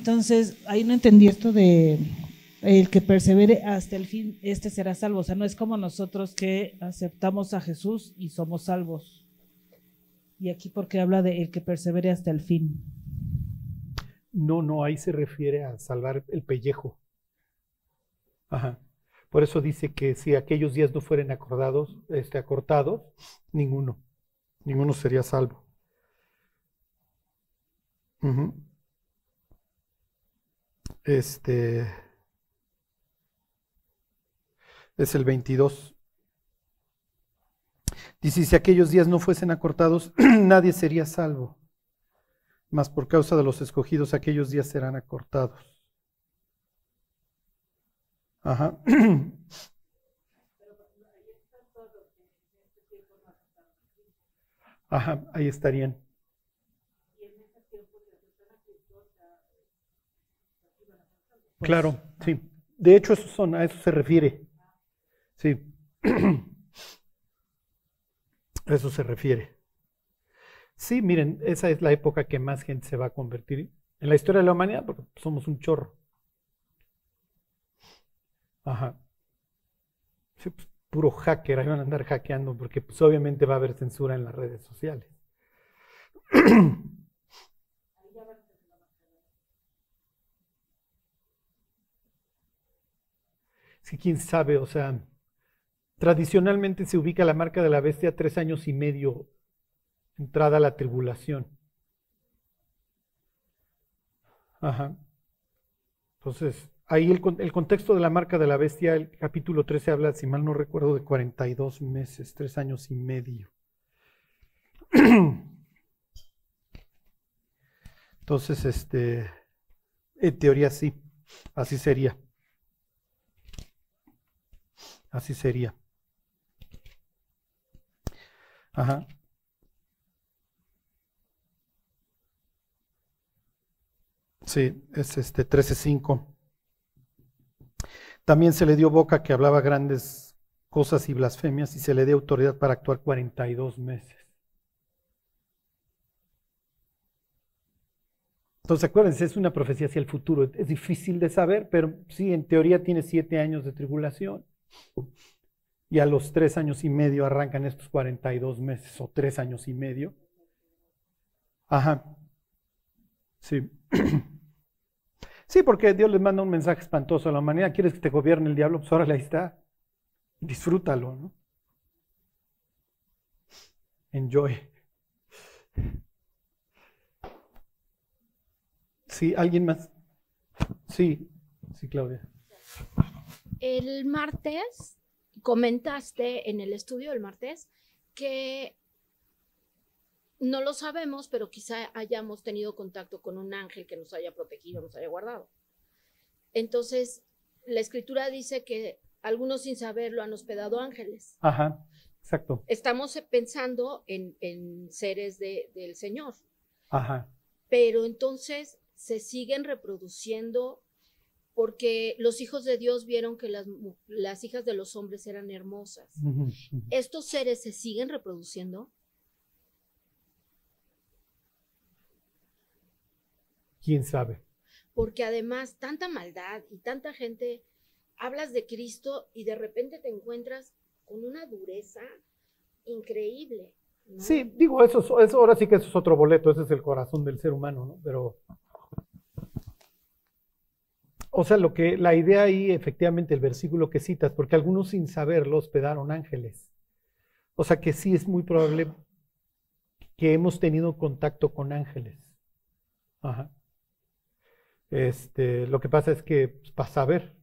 Entonces, ahí no entendí esto de el que persevere hasta el fin, este será salvo. O sea, no es como nosotros que aceptamos a Jesús y somos salvos. Y aquí porque habla de el que persevere hasta el fin. No, no, ahí se refiere a salvar el pellejo. Ajá. Por eso dice que si aquellos días no fueren acordados, este, acortados, ninguno, ninguno sería salvo. Este es el 22. Dice, si aquellos días no fuesen acortados, nadie sería salvo. Mas por causa de los escogidos, aquellos días serán acortados. Ajá. Ajá, ahí estarían. Claro, sí. De hecho, eso son, a eso se refiere. Sí. A eso se refiere. Sí, miren, esa es la época que más gente se va a convertir en la historia de la humanidad, porque somos un chorro. Ajá. Sí, pues, puro hacker, ahí van a andar hackeando, porque pues obviamente va a haber censura en las redes sociales. Quién sabe, o sea, tradicionalmente se ubica la marca de la bestia tres años y medio entrada a la tribulación. Ajá. Entonces, ahí el, el, contexto de la marca de la bestia, el capítulo 13 habla, si mal no recuerdo, de 42 meses, tres años y medio. Entonces, este, en teoría sí, así sería. Así sería. Ajá. Sí, es este 13.5. También se le dio boca que hablaba grandes cosas y blasfemias y se le dio autoridad para actuar 42 meses. Entonces acuérdense, es una profecía hacia el futuro. Es difícil de saber, pero sí, en teoría tiene siete años de tribulación. Y a los tres años y medio arrancan estos 42 meses o tres años y medio. Ajá. Sí. Sí, porque Dios les manda un mensaje espantoso a la humanidad. ¿Quieres que te gobierne el diablo? Pues ahora ahí está. Disfrútalo, ¿no? Enjoy. Sí, ¿alguien más? Sí, sí, Claudia. El martes comentaste en el estudio del martes que no lo sabemos, pero quizá hayamos tenido contacto con un ángel que nos haya protegido, nos haya guardado. Entonces, la escritura dice que algunos sin saberlo han hospedado ángeles. Ajá, exacto. Estamos pensando en, en seres de, del Señor. Ajá. Pero entonces se siguen reproduciendo porque los hijos de Dios vieron que las, las hijas de los hombres eran hermosas. ¿Estos seres se siguen reproduciendo? ¿Quién sabe? Porque además tanta maldad y tanta gente, hablas de Cristo y de repente te encuentras con una dureza increíble. Sí, digo, eso, eso ahora sí que eso es otro boleto, ese es el corazón del ser humano, ¿no? Pero o sea, lo que la idea ahí, efectivamente, el versículo que citas, porque algunos sin saberlo hospedaron ángeles. O sea que sí es muy probable que hemos tenido contacto con ángeles. Ajá. Este, lo que pasa es que pues, para saber.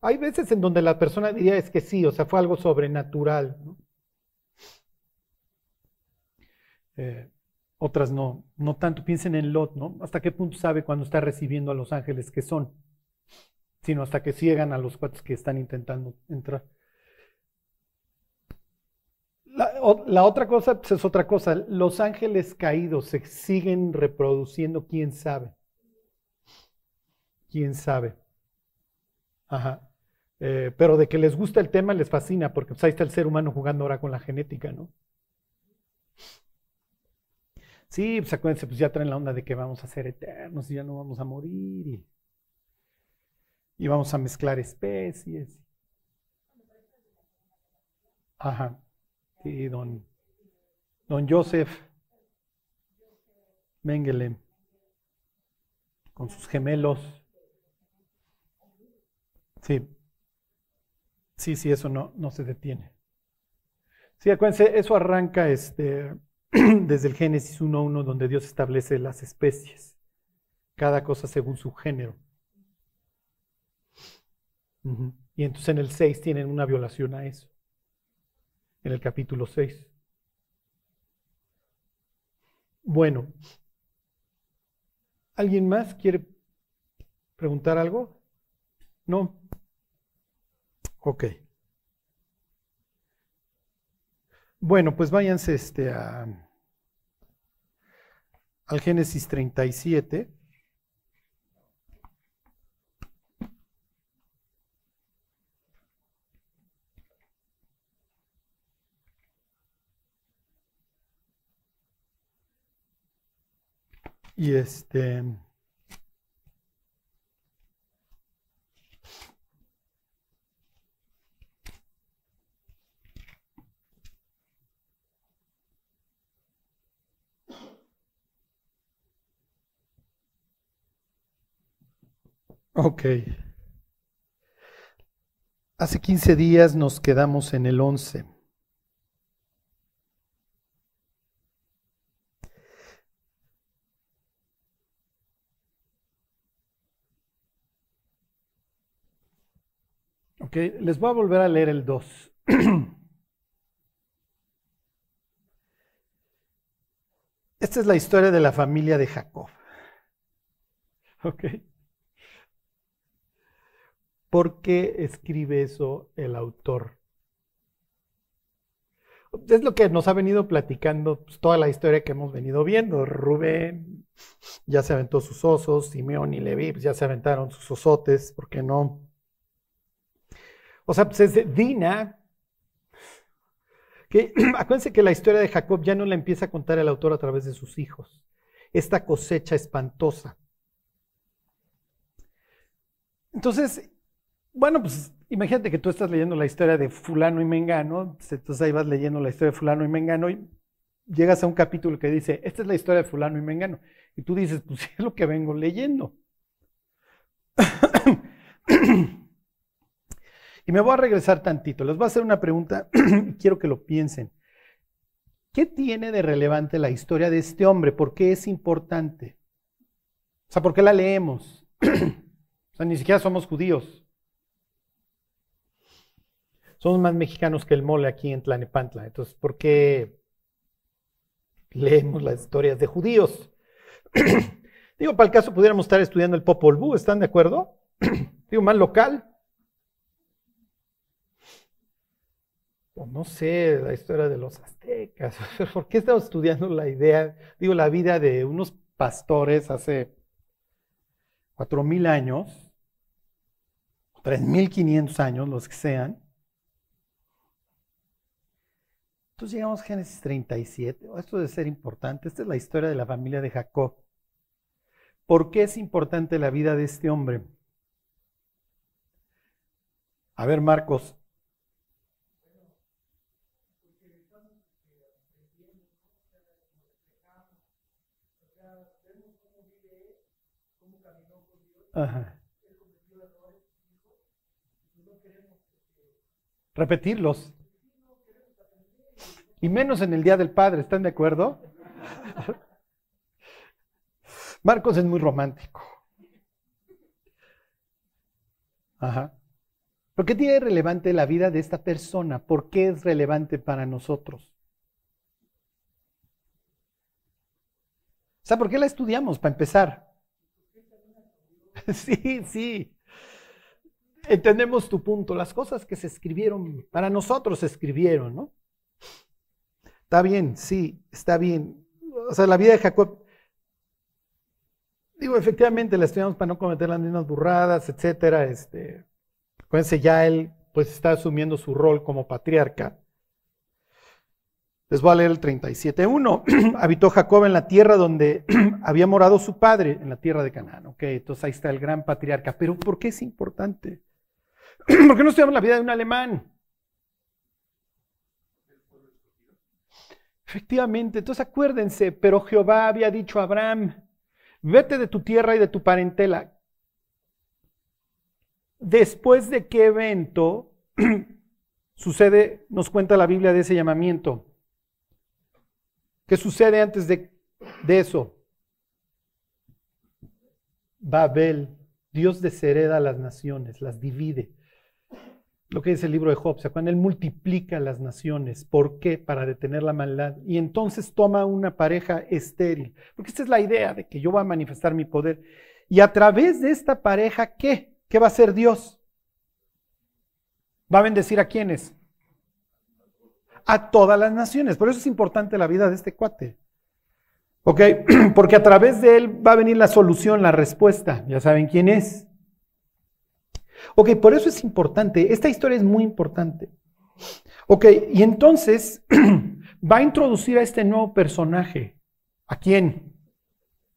Hay veces en donde la persona diría es que sí, o sea, fue algo sobrenatural. ¿no? Eh, otras no, no tanto. Piensen en Lot, ¿no? ¿Hasta qué punto sabe cuando está recibiendo a los ángeles que son? Sino hasta que ciegan a los cuates que están intentando entrar. La, otra cosa pues es otra cosa. Los ángeles caídos se siguen reproduciendo, quién sabe. Quién sabe. Ajá. Eh, pero de que les gusta el tema les fascina, porque pues, ahí está el ser humano jugando ahora con la genética, ¿no? Sí, pues acuérdense, pues ya traen la onda de que vamos a ser eternos y ya no vamos a morir y vamos a mezclar especies. Ajá. Sí, don, don Joseph Mengele, con sus gemelos. Sí. Sí, sí, eso no, no se detiene. Sí, acuérdense, eso arranca este, desde el Génesis 1.1, donde Dios establece las especies, cada cosa según su género. Y entonces en el 6 tienen una violación a eso, en el capítulo 6. Bueno, ¿alguien más quiere preguntar algo? No. Ok. Bueno, pues váyanse este, a, al Génesis 37. Y este. Ok. Hace 15 días nos quedamos en el 11. Les voy a volver a leer el 2. Esta es la historia de la familia de Jacob. Ok. ¿Por qué escribe eso el autor? Es lo que nos ha venido platicando pues, toda la historia que hemos venido viendo. Rubén ya se aventó sus osos, Simeón y Leví pues, ya se aventaron sus osotes, ¿por qué no? O sea, pues es Dina. Que, acuérdense que la historia de Jacob ya no la empieza a contar el autor a través de sus hijos. Esta cosecha espantosa. Entonces, bueno, pues imagínate que tú estás leyendo la historia de fulano y mengano, pues, entonces ahí vas leyendo la historia de fulano y mengano y llegas a un capítulo que dice, esta es la historia de fulano y mengano. Y tú dices, pues es lo que vengo leyendo. y me voy a regresar tantito. Les voy a hacer una pregunta quiero que lo piensen. ¿Qué tiene de relevante la historia de este hombre? ¿Por qué es importante? O sea, ¿por qué la leemos? o sea, ni siquiera somos judíos. Somos más mexicanos que el mole aquí en Tlanepantla. Entonces, ¿por qué leemos las historias de judíos? Digo, para el caso pudiéramos estar estudiando el Popol Vuh, ¿están de acuerdo? Digo, más local. O no sé, la historia de los aztecas. ¿Por qué estamos estudiando la idea, digo, la vida de unos pastores hace cuatro mil años, tres mil quinientos años, los que sean? Entonces llegamos a Génesis 37. Esto debe ser importante. Esta es la historia de la familia de Jacob. ¿Por qué es importante la vida de este hombre? A ver, Marcos. Ajá. Repetirlos. Y menos en el Día del Padre, ¿están de acuerdo? Marcos es muy romántico. Ajá. ¿Por qué tiene relevante la vida de esta persona? ¿Por qué es relevante para nosotros? O sea, ¿por qué la estudiamos? Para empezar. Sí, sí. Entendemos tu punto. Las cosas que se escribieron, para nosotros se escribieron, ¿no? Está bien, sí, está bien. O sea, la vida de Jacob, digo, efectivamente la estudiamos para no cometer las mismas burradas, etcétera. Este, acuérdense, ya él pues está asumiendo su rol como patriarca. Les voy a leer el 37.1. Habitó Jacob en la tierra donde había morado su padre, en la tierra de Canaán. Ok, entonces ahí está el gran patriarca. Pero ¿por qué es importante? ¿Por qué no estudiamos la vida de un alemán? Efectivamente, entonces acuérdense, pero Jehová había dicho a Abraham, vete de tu tierra y de tu parentela. Después de qué evento sucede, nos cuenta la Biblia de ese llamamiento. ¿Qué sucede antes de, de eso? Babel, Dios deshereda a las naciones, las divide lo que dice el libro de Job, sea, cuando Él multiplica las naciones. ¿Por qué? Para detener la maldad. Y entonces toma una pareja estéril. Porque esta es la idea de que yo voy a manifestar mi poder. Y a través de esta pareja, ¿qué? ¿Qué va a hacer Dios? ¿Va a bendecir a quiénes? A todas las naciones. Por eso es importante la vida de este cuate. ¿Ok? Porque a través de él va a venir la solución, la respuesta. Ya saben quién es. Ok, por eso es importante. Esta historia es muy importante. Ok, y entonces va a introducir a este nuevo personaje. ¿A quién?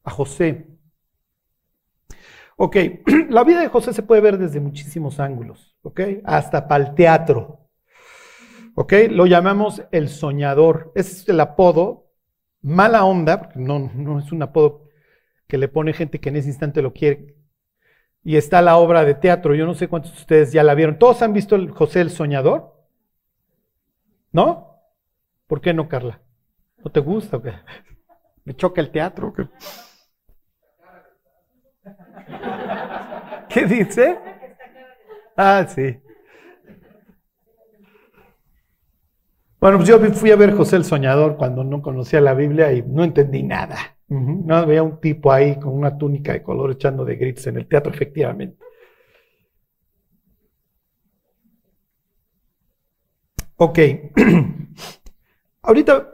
A José. Ok, la vida de José se puede ver desde muchísimos ángulos, ok, hasta para el teatro. Ok, lo llamamos el soñador. Es el apodo, mala onda, porque no, no es un apodo que le pone gente que en ese instante lo quiere y está la obra de teatro. Yo no sé cuántos de ustedes ya la vieron. ¿Todos han visto el José el Soñador? ¿No? ¿Por qué no, Carla? ¿No te gusta? qué? Me choca el teatro. ¿qué? ¿Qué dice? Ah, sí. Bueno, pues yo fui a ver José el Soñador cuando no conocía la Biblia y no entendí nada. No, veía un tipo ahí con una túnica de color echando de gritos en el teatro, efectivamente. Ok. ahorita,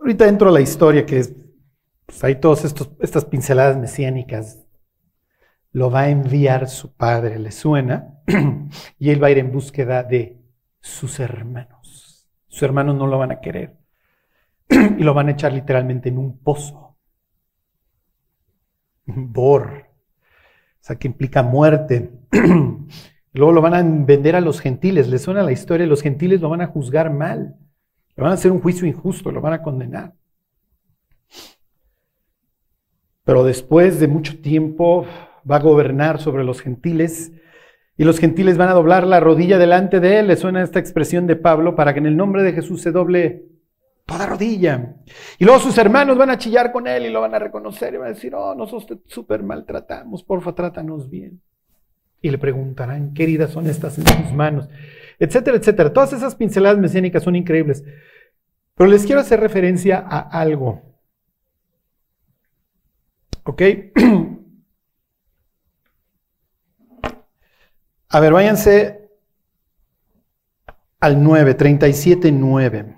ahorita entro a la historia que es, pues hay todas estas pinceladas mesiánicas. Lo va a enviar su padre, le suena, y él va a ir en búsqueda de sus hermanos. Sus hermanos no lo van a querer. y lo van a echar literalmente en un pozo. Bor. O sea, que implica muerte. Luego lo van a vender a los gentiles. Les suena la historia. Los gentiles lo van a juzgar mal. Le van a hacer un juicio injusto. Lo van a condenar. Pero después de mucho tiempo va a gobernar sobre los gentiles. Y los gentiles van a doblar la rodilla delante de él. Le suena esta expresión de Pablo para que en el nombre de Jesús se doble toda rodilla. Y luego sus hermanos van a chillar con él y lo van a reconocer y van a decir, oh, nosotros te súper maltratamos, porfa, trátanos bien. Y le preguntarán, ¿qué heridas son estas en tus manos? Etcétera, etcétera. Todas esas pinceladas mesiánicas son increíbles. Pero les quiero hacer referencia a algo. ¿Ok? A ver, váyanse al 9, 37, 9.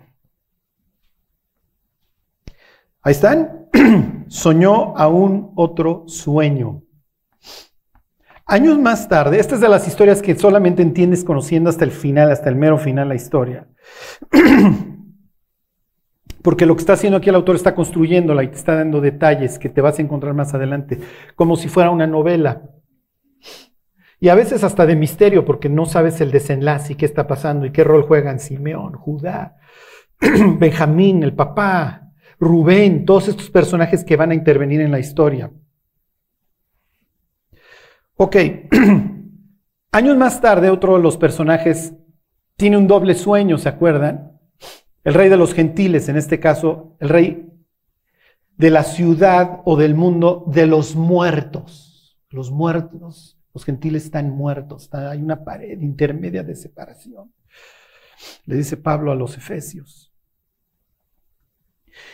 Ahí están. Soñó aún otro sueño. Años más tarde, esta es de las historias que solamente entiendes conociendo hasta el final, hasta el mero final la historia. Porque lo que está haciendo aquí el autor está construyéndola y te está dando detalles que te vas a encontrar más adelante, como si fuera una novela. Y a veces hasta de misterio, porque no sabes el desenlace y qué está pasando y qué rol juegan Simeón, Judá, Benjamín, el papá, Rubén, todos estos personajes que van a intervenir en la historia. Ok, años más tarde otro de los personajes tiene un doble sueño, ¿se acuerdan? El rey de los gentiles, en este caso, el rey de la ciudad o del mundo de los muertos. Los muertos, los gentiles están muertos, hay una pared intermedia de separación. Le dice Pablo a los efesios.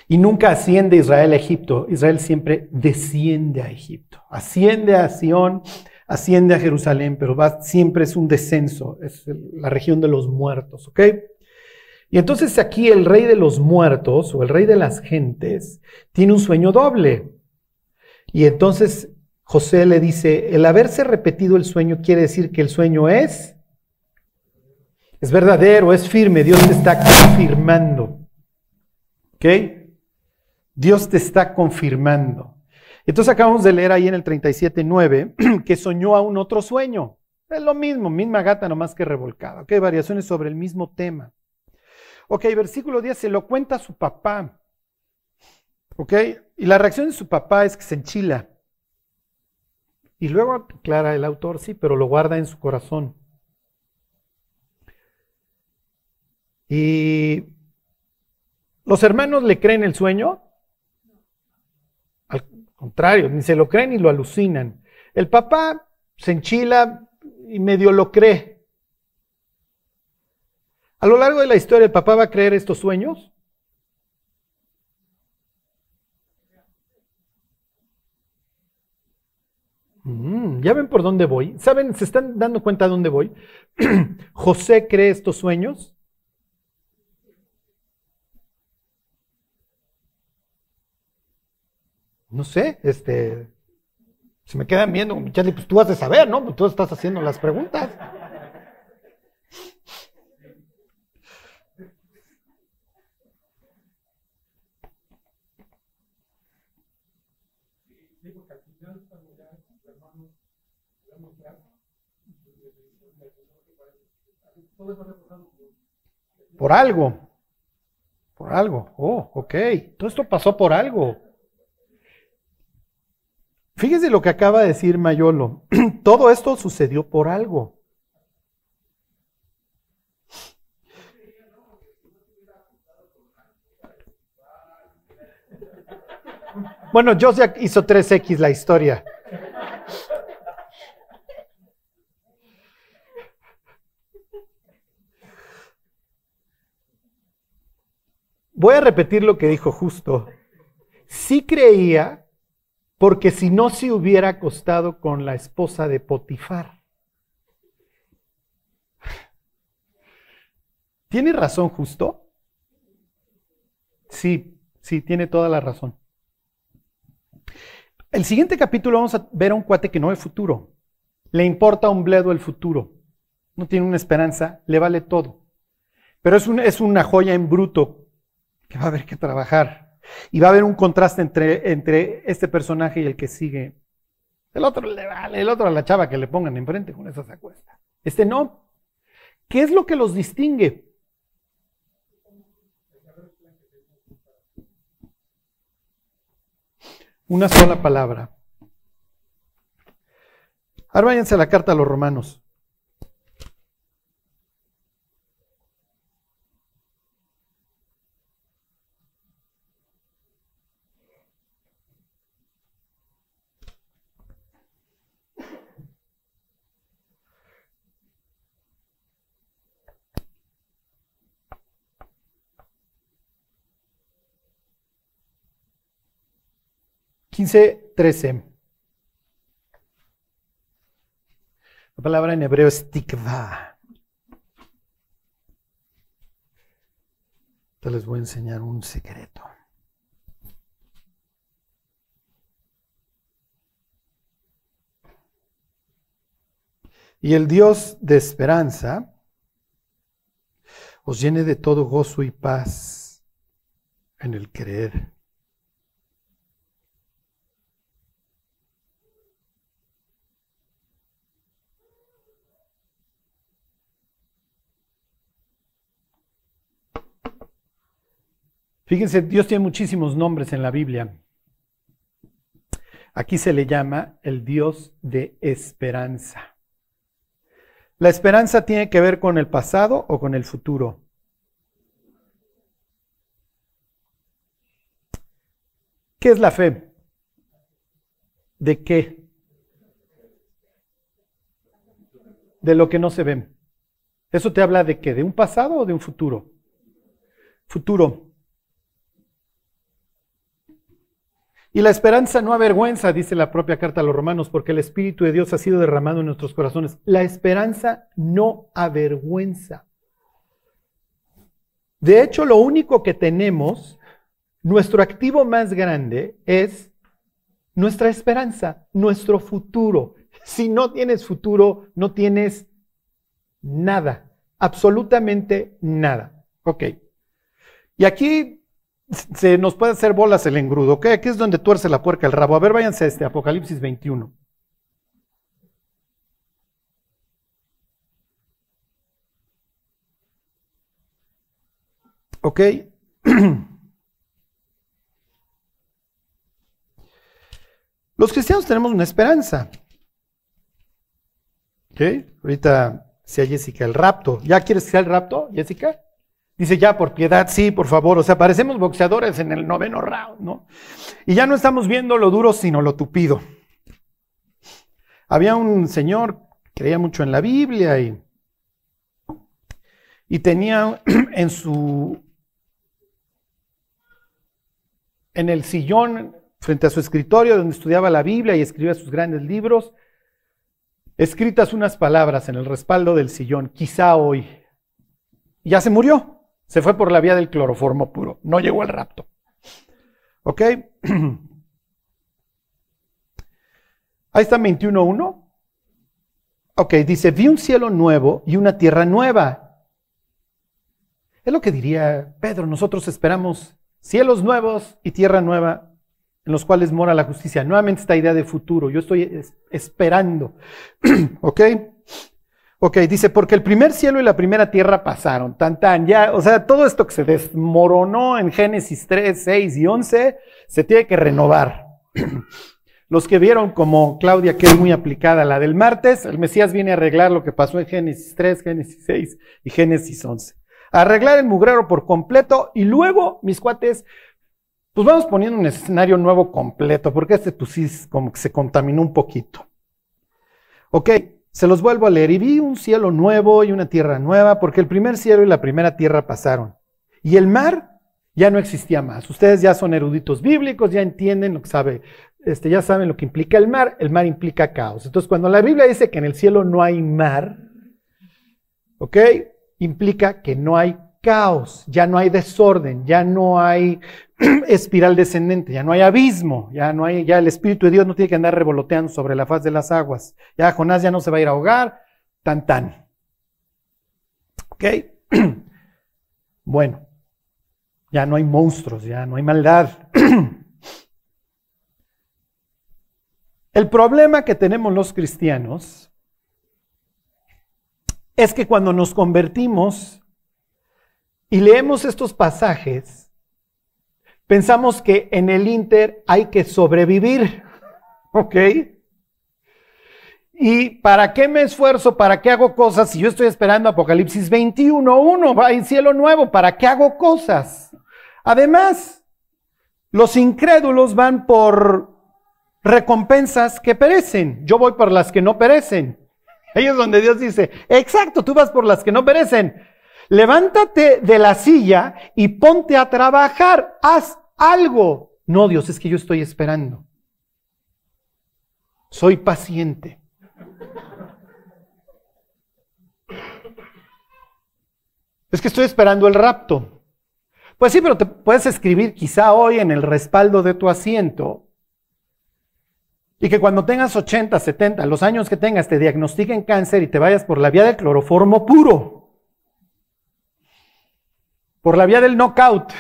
Y nunca asciende Israel a Egipto, Israel siempre desciende a Egipto. Asciende a Sión, asciende a Jerusalén, pero va, siempre es un descenso, es la región de los muertos, ¿ok? Y entonces aquí el rey de los muertos o el rey de las gentes tiene un sueño doble. Y entonces José le dice, el haberse repetido el sueño quiere decir que el sueño es es verdadero, es firme, Dios te está confirmando. ¿Ok? Dios te está confirmando. Entonces acabamos de leer ahí en el 37.9 que soñó a un otro sueño. Es lo mismo, misma gata, nomás que revolcada. Ok, variaciones sobre el mismo tema. Ok, versículo 10, se lo cuenta a su papá. Ok, y la reacción de su papá es que se enchila. Y luego aclara el autor, sí, pero lo guarda en su corazón. Y los hermanos le creen el sueño. Al contrario, ni se lo creen ni lo alucinan. El papá se enchila y medio lo cree. A lo largo de la historia, ¿el papá va a creer estos sueños? Mm, ¿Ya ven por dónde voy? ¿Saben? ¿Se están dando cuenta de dónde voy? José cree estos sueños. No sé, este, se me quedan viendo, Charlie, pues tú has de saber, ¿no? Pues tú estás haciendo las preguntas. Por algo. Por algo. Oh, ok. Todo esto pasó por algo. Fíjese lo que acaba de decir Mayolo. Todo esto sucedió por algo. Bueno, Joseph hizo 3X la historia. Voy a repetir lo que dijo justo. Sí creía porque si no se hubiera acostado con la esposa de Potifar. ¿Tiene razón justo? Sí, sí, tiene toda la razón. El siguiente capítulo vamos a ver a un cuate que no ve futuro. Le importa un bledo el futuro. No tiene una esperanza, le vale todo. Pero es, es una joya en bruto que va a haber que trabajar. Y va a haber un contraste entre, entre este personaje y el que sigue. El otro le vale, el otro a la chava que le pongan enfrente con esa se acuesta. Este no. ¿Qué es lo que los distingue? Una sola palabra. Ahora váyanse a la carta a los romanos. 15, 13. La palabra en hebreo es tikva. Te les voy a enseñar un secreto. Y el Dios de esperanza os llene de todo gozo y paz en el creer Fíjense, Dios tiene muchísimos nombres en la Biblia. Aquí se le llama el Dios de esperanza. ¿La esperanza tiene que ver con el pasado o con el futuro? ¿Qué es la fe? ¿De qué? De lo que no se ve. ¿Eso te habla de qué? ¿De un pasado o de un futuro? Futuro. Y la esperanza no avergüenza, dice la propia carta a los romanos, porque el Espíritu de Dios ha sido derramado en nuestros corazones. La esperanza no avergüenza. De hecho, lo único que tenemos, nuestro activo más grande, es nuestra esperanza, nuestro futuro. Si no tienes futuro, no tienes nada. Absolutamente nada. Ok. Y aquí se nos puede hacer bolas el engrudo, ¿ok? Aquí es donde tuerce la puerca el rabo. A ver, váyanse a este Apocalipsis 21. ¿Ok? Los cristianos tenemos una esperanza. ¿Ok? Ahorita sea Jessica el rapto. ¿Ya quieres que sea el rapto, Jessica? Dice, ya, por piedad, sí, por favor. O sea, parecemos boxeadores en el noveno round, ¿no? Y ya no estamos viendo lo duro, sino lo tupido. Había un señor, creía mucho en la Biblia y, y tenía en su, en el sillón frente a su escritorio donde estudiaba la Biblia y escribía sus grandes libros, escritas unas palabras en el respaldo del sillón, quizá hoy. ya se murió. Se fue por la vía del cloroformo puro. No llegó al rapto. ¿Ok? Ahí está 21.1. Ok, dice, vi un cielo nuevo y una tierra nueva. Es lo que diría Pedro, nosotros esperamos cielos nuevos y tierra nueva en los cuales mora la justicia. Nuevamente esta idea de futuro, yo estoy esperando. ¿Ok? Ok, dice, porque el primer cielo y la primera tierra pasaron, tan tan, ya, o sea, todo esto que se desmoronó en Génesis 3, 6 y 11, se tiene que renovar. Los que vieron como Claudia, que es muy aplicada, la del martes, el Mesías viene a arreglar lo que pasó en Génesis 3, Génesis 6 y Génesis 11. arreglar el mugrero por completo y luego, mis cuates, pues vamos poniendo un escenario nuevo completo, porque este pues sí como que se contaminó un poquito. Ok, se los vuelvo a leer. Y vi un cielo nuevo y una tierra nueva, porque el primer cielo y la primera tierra pasaron. Y el mar ya no existía más. Ustedes ya son eruditos bíblicos, ya entienden lo que sabe, este, ya saben lo que implica el mar. El mar implica caos. Entonces, cuando la Biblia dice que en el cielo no hay mar, ¿ok? Implica que no hay caos, ya no hay desorden, ya no hay espiral descendente, ya no hay abismo, ya no hay, ya el Espíritu de Dios no tiene que andar revoloteando sobre la faz de las aguas. Ya Jonás ya no se va a ir a ahogar, tan tan. ¿Ok? Bueno, ya no hay monstruos, ya no hay maldad. El problema que tenemos los cristianos es que cuando nos convertimos y leemos estos pasajes, pensamos que en el Inter hay que sobrevivir, ¿ok? ¿Y para qué me esfuerzo? ¿Para qué hago cosas? Si yo estoy esperando Apocalipsis 21.1, hay cielo nuevo, ¿para qué hago cosas? Además, los incrédulos van por recompensas que perecen. Yo voy por las que no perecen. Ahí es donde Dios dice, exacto, tú vas por las que no perecen levántate de la silla y ponte a trabajar, haz algo. No, Dios, es que yo estoy esperando. Soy paciente. Es que estoy esperando el rapto. Pues sí, pero te puedes escribir quizá hoy en el respaldo de tu asiento y que cuando tengas 80, 70, los años que tengas, te diagnostiquen cáncer y te vayas por la vía del cloroformo puro por la vía del knockout.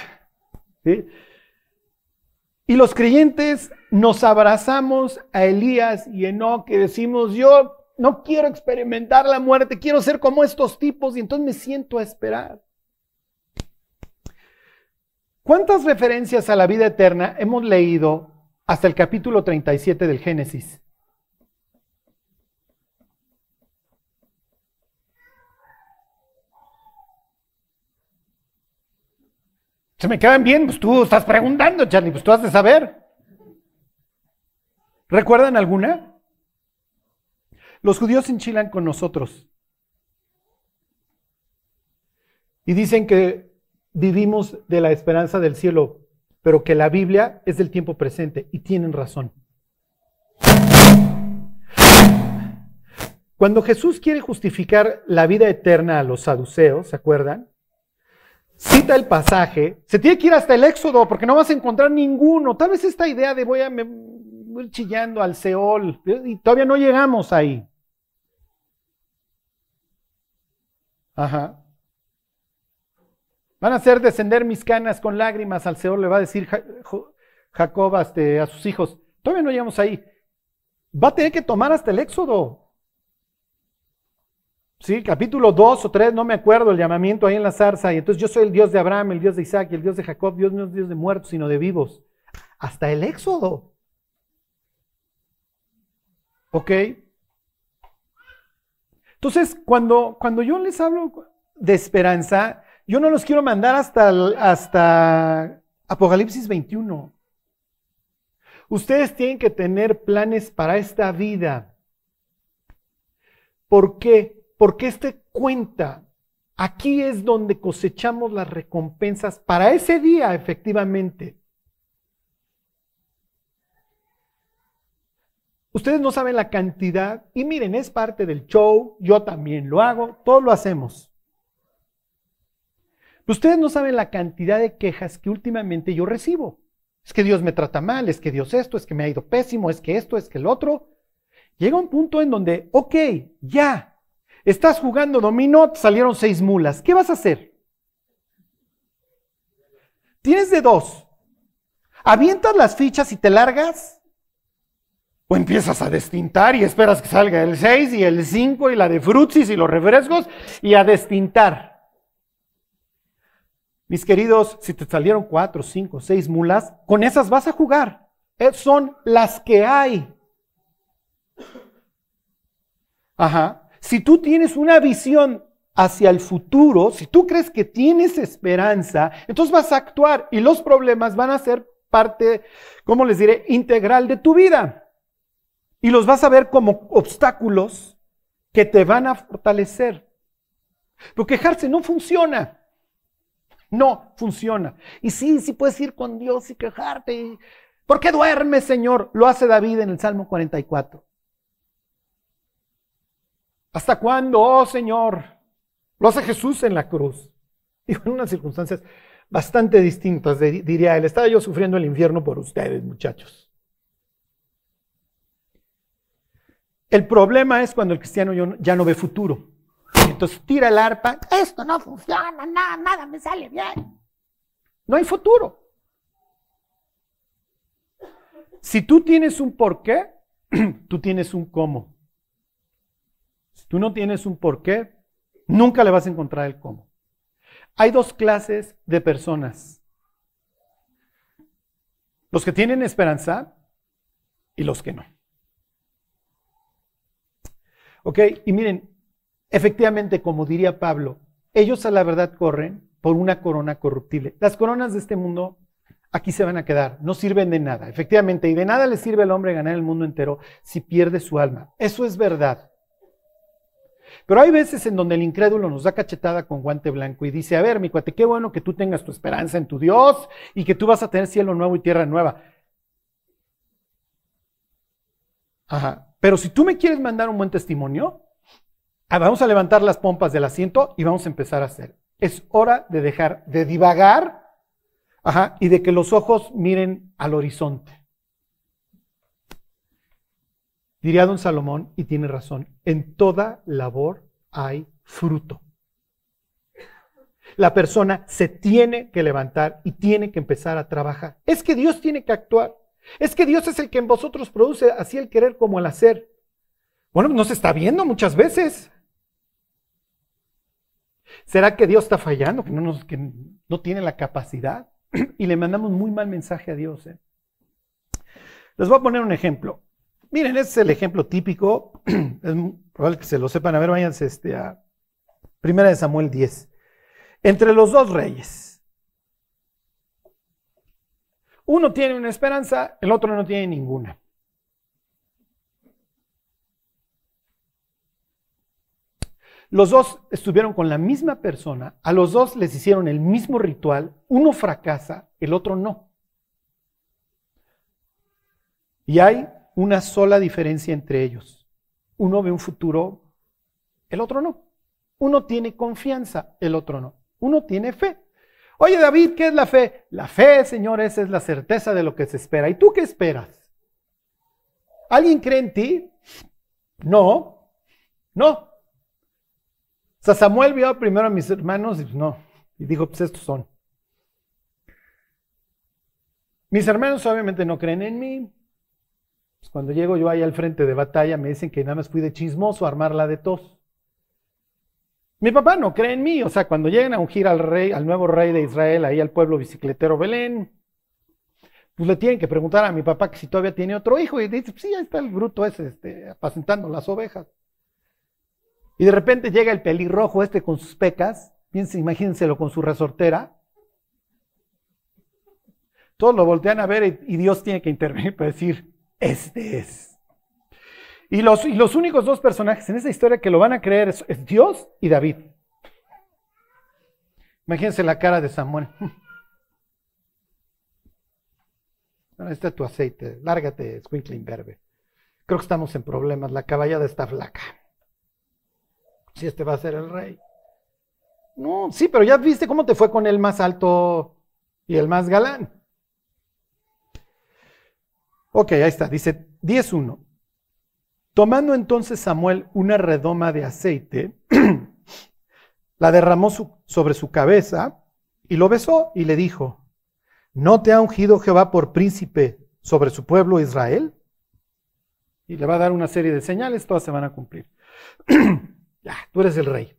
Y los creyentes nos abrazamos a Elías y Enoch y decimos, yo no quiero experimentar la muerte, quiero ser como estos tipos y entonces me siento a esperar. ¿Cuántas referencias a la vida eterna hemos leído hasta el capítulo 37 del Génesis? Se me quedan bien, pues tú estás preguntando, Charlie, pues tú has de saber. ¿Recuerdan alguna? Los judíos se enchilan con nosotros. Y dicen que vivimos de la esperanza del cielo, pero que la Biblia es del tiempo presente. Y tienen razón. Cuando Jesús quiere justificar la vida eterna a los saduceos, ¿se acuerdan? Cita el pasaje, se tiene que ir hasta el Éxodo porque no vas a encontrar ninguno. Tal vez esta idea de voy a ir chillando al Seol, y todavía no llegamos ahí. Ajá. Van a hacer descender mis canas con lágrimas al Señor, le va a decir Jacob este, a sus hijos. Todavía no llegamos ahí. Va a tener que tomar hasta el Éxodo. Sí, capítulo 2 o 3, no me acuerdo, el llamamiento ahí en la zarza. Y entonces yo soy el Dios de Abraham, el Dios de Isaac el Dios de Jacob. Dios no es Dios de muertos, sino de vivos. Hasta el Éxodo. ¿Ok? Entonces, cuando, cuando yo les hablo de esperanza, yo no los quiero mandar hasta, hasta Apocalipsis 21. Ustedes tienen que tener planes para esta vida. ¿Por qué? Porque este cuenta, aquí es donde cosechamos las recompensas para ese día, efectivamente. Ustedes no saben la cantidad, y miren, es parte del show, yo también lo hago, todos lo hacemos. Ustedes no saben la cantidad de quejas que últimamente yo recibo. Es que Dios me trata mal, es que Dios esto, es que me ha ido pésimo, es que esto, es que el otro. Llega un punto en donde, ok, ya, estás jugando dominó, salieron seis mulas, ¿qué vas a hacer? Tienes de dos. ¿Avientas las fichas y te largas? O empiezas a destintar y esperas que salga el 6 y el 5 y la de frutsis y los refrescos y a destintar. Mis queridos, si te salieron 4, 5, 6 mulas, con esas vas a jugar. Eh, son las que hay. Ajá. Si tú tienes una visión hacia el futuro, si tú crees que tienes esperanza, entonces vas a actuar y los problemas van a ser parte, ¿cómo les diré?, integral de tu vida y los vas a ver como obstáculos que te van a fortalecer. Pero quejarse no funciona. No funciona. Y sí, sí puedes ir con Dios y quejarte. ¿Por qué duermes, Señor? Lo hace David en el Salmo 44. ¿Hasta cuándo, oh Señor? Lo hace Jesús en la cruz. Y en unas circunstancias bastante distintas, diría él. Estaba yo sufriendo el infierno por ustedes, muchachos. El problema es cuando el cristiano ya no ve futuro. Entonces tira el arpa, esto no funciona, nada, nada me sale bien. No hay futuro. Si tú tienes un porqué, tú tienes un cómo. Si tú no tienes un porqué, nunca le vas a encontrar el cómo. Hay dos clases de personas. Los que tienen esperanza y los que no. ¿Ok? Y miren, efectivamente, como diría Pablo, ellos a la verdad corren por una corona corruptible. Las coronas de este mundo aquí se van a quedar, no sirven de nada, efectivamente, y de nada le sirve al hombre ganar el mundo entero si pierde su alma. Eso es verdad. Pero hay veces en donde el incrédulo nos da cachetada con guante blanco y dice, a ver, mi cuate, qué bueno que tú tengas tu esperanza en tu Dios y que tú vas a tener cielo nuevo y tierra nueva. Ajá. Pero si tú me quieres mandar un buen testimonio, ah, vamos a levantar las pompas del asiento y vamos a empezar a hacer. Es hora de dejar de divagar ajá, y de que los ojos miren al horizonte. Diría don Salomón, y tiene razón, en toda labor hay fruto. La persona se tiene que levantar y tiene que empezar a trabajar. Es que Dios tiene que actuar. Es que Dios es el que en vosotros produce así el querer como el hacer. Bueno, no se está viendo muchas veces. ¿Será que Dios está fallando, que no, tiene la capacidad? y le mandamos muy mal mensaje a Dios. ¿eh? Les voy a poner un ejemplo. Miren, este es el ejemplo típico. Es probable que se lo sepan. A ver, váyanse este, a Primera de Samuel 10. Entre los dos reyes. Uno tiene una esperanza, el otro no tiene ninguna. Los dos estuvieron con la misma persona, a los dos les hicieron el mismo ritual, uno fracasa, el otro no. Y hay una sola diferencia entre ellos. Uno ve un futuro, el otro no. Uno tiene confianza, el otro no. Uno tiene fe. Oye David, ¿qué es la fe? La fe, señores, es la certeza de lo que se espera. ¿Y tú qué esperas? ¿Alguien cree en ti? No, no. sea, Samuel vio primero a mis hermanos y pues no, y dijo, pues estos son. Mis hermanos obviamente no creen en mí. Pues cuando llego yo ahí al frente de batalla me dicen que nada más fui de chismoso a armarla de tos. Mi papá no cree en mí, o sea, cuando lleguen a ungir al rey, al nuevo rey de Israel, ahí al pueblo bicicletero Belén, pues le tienen que preguntar a mi papá que si todavía tiene otro hijo, y dice, pues sí, ahí está el bruto ese, este, apacentando las ovejas. Y de repente llega el pelirrojo este con sus pecas, piensen, imagínenselo con su resortera. Todos lo voltean a ver y, Dios tiene que intervenir para decir, este es. Y los, y los, únicos dos personajes en esa historia que lo van a creer es, Dios y David. Imagínense la cara de Samuel. Este es tu aceite, lárgate, Squinkling Verbe. Creo que estamos en problemas, la caballada está flaca. Si este va a ser el rey. No, sí, pero ya viste cómo te fue con el más alto y el más galán. Ok, ahí está, dice 10.1. Tomando entonces Samuel una redoma de aceite, la derramó sobre su cabeza y lo besó y le dijo, ¿no te ha ungido Jehová por príncipe sobre su pueblo Israel? Y le va a dar una serie de señales, todas se van a cumplir. ya, tú eres el rey.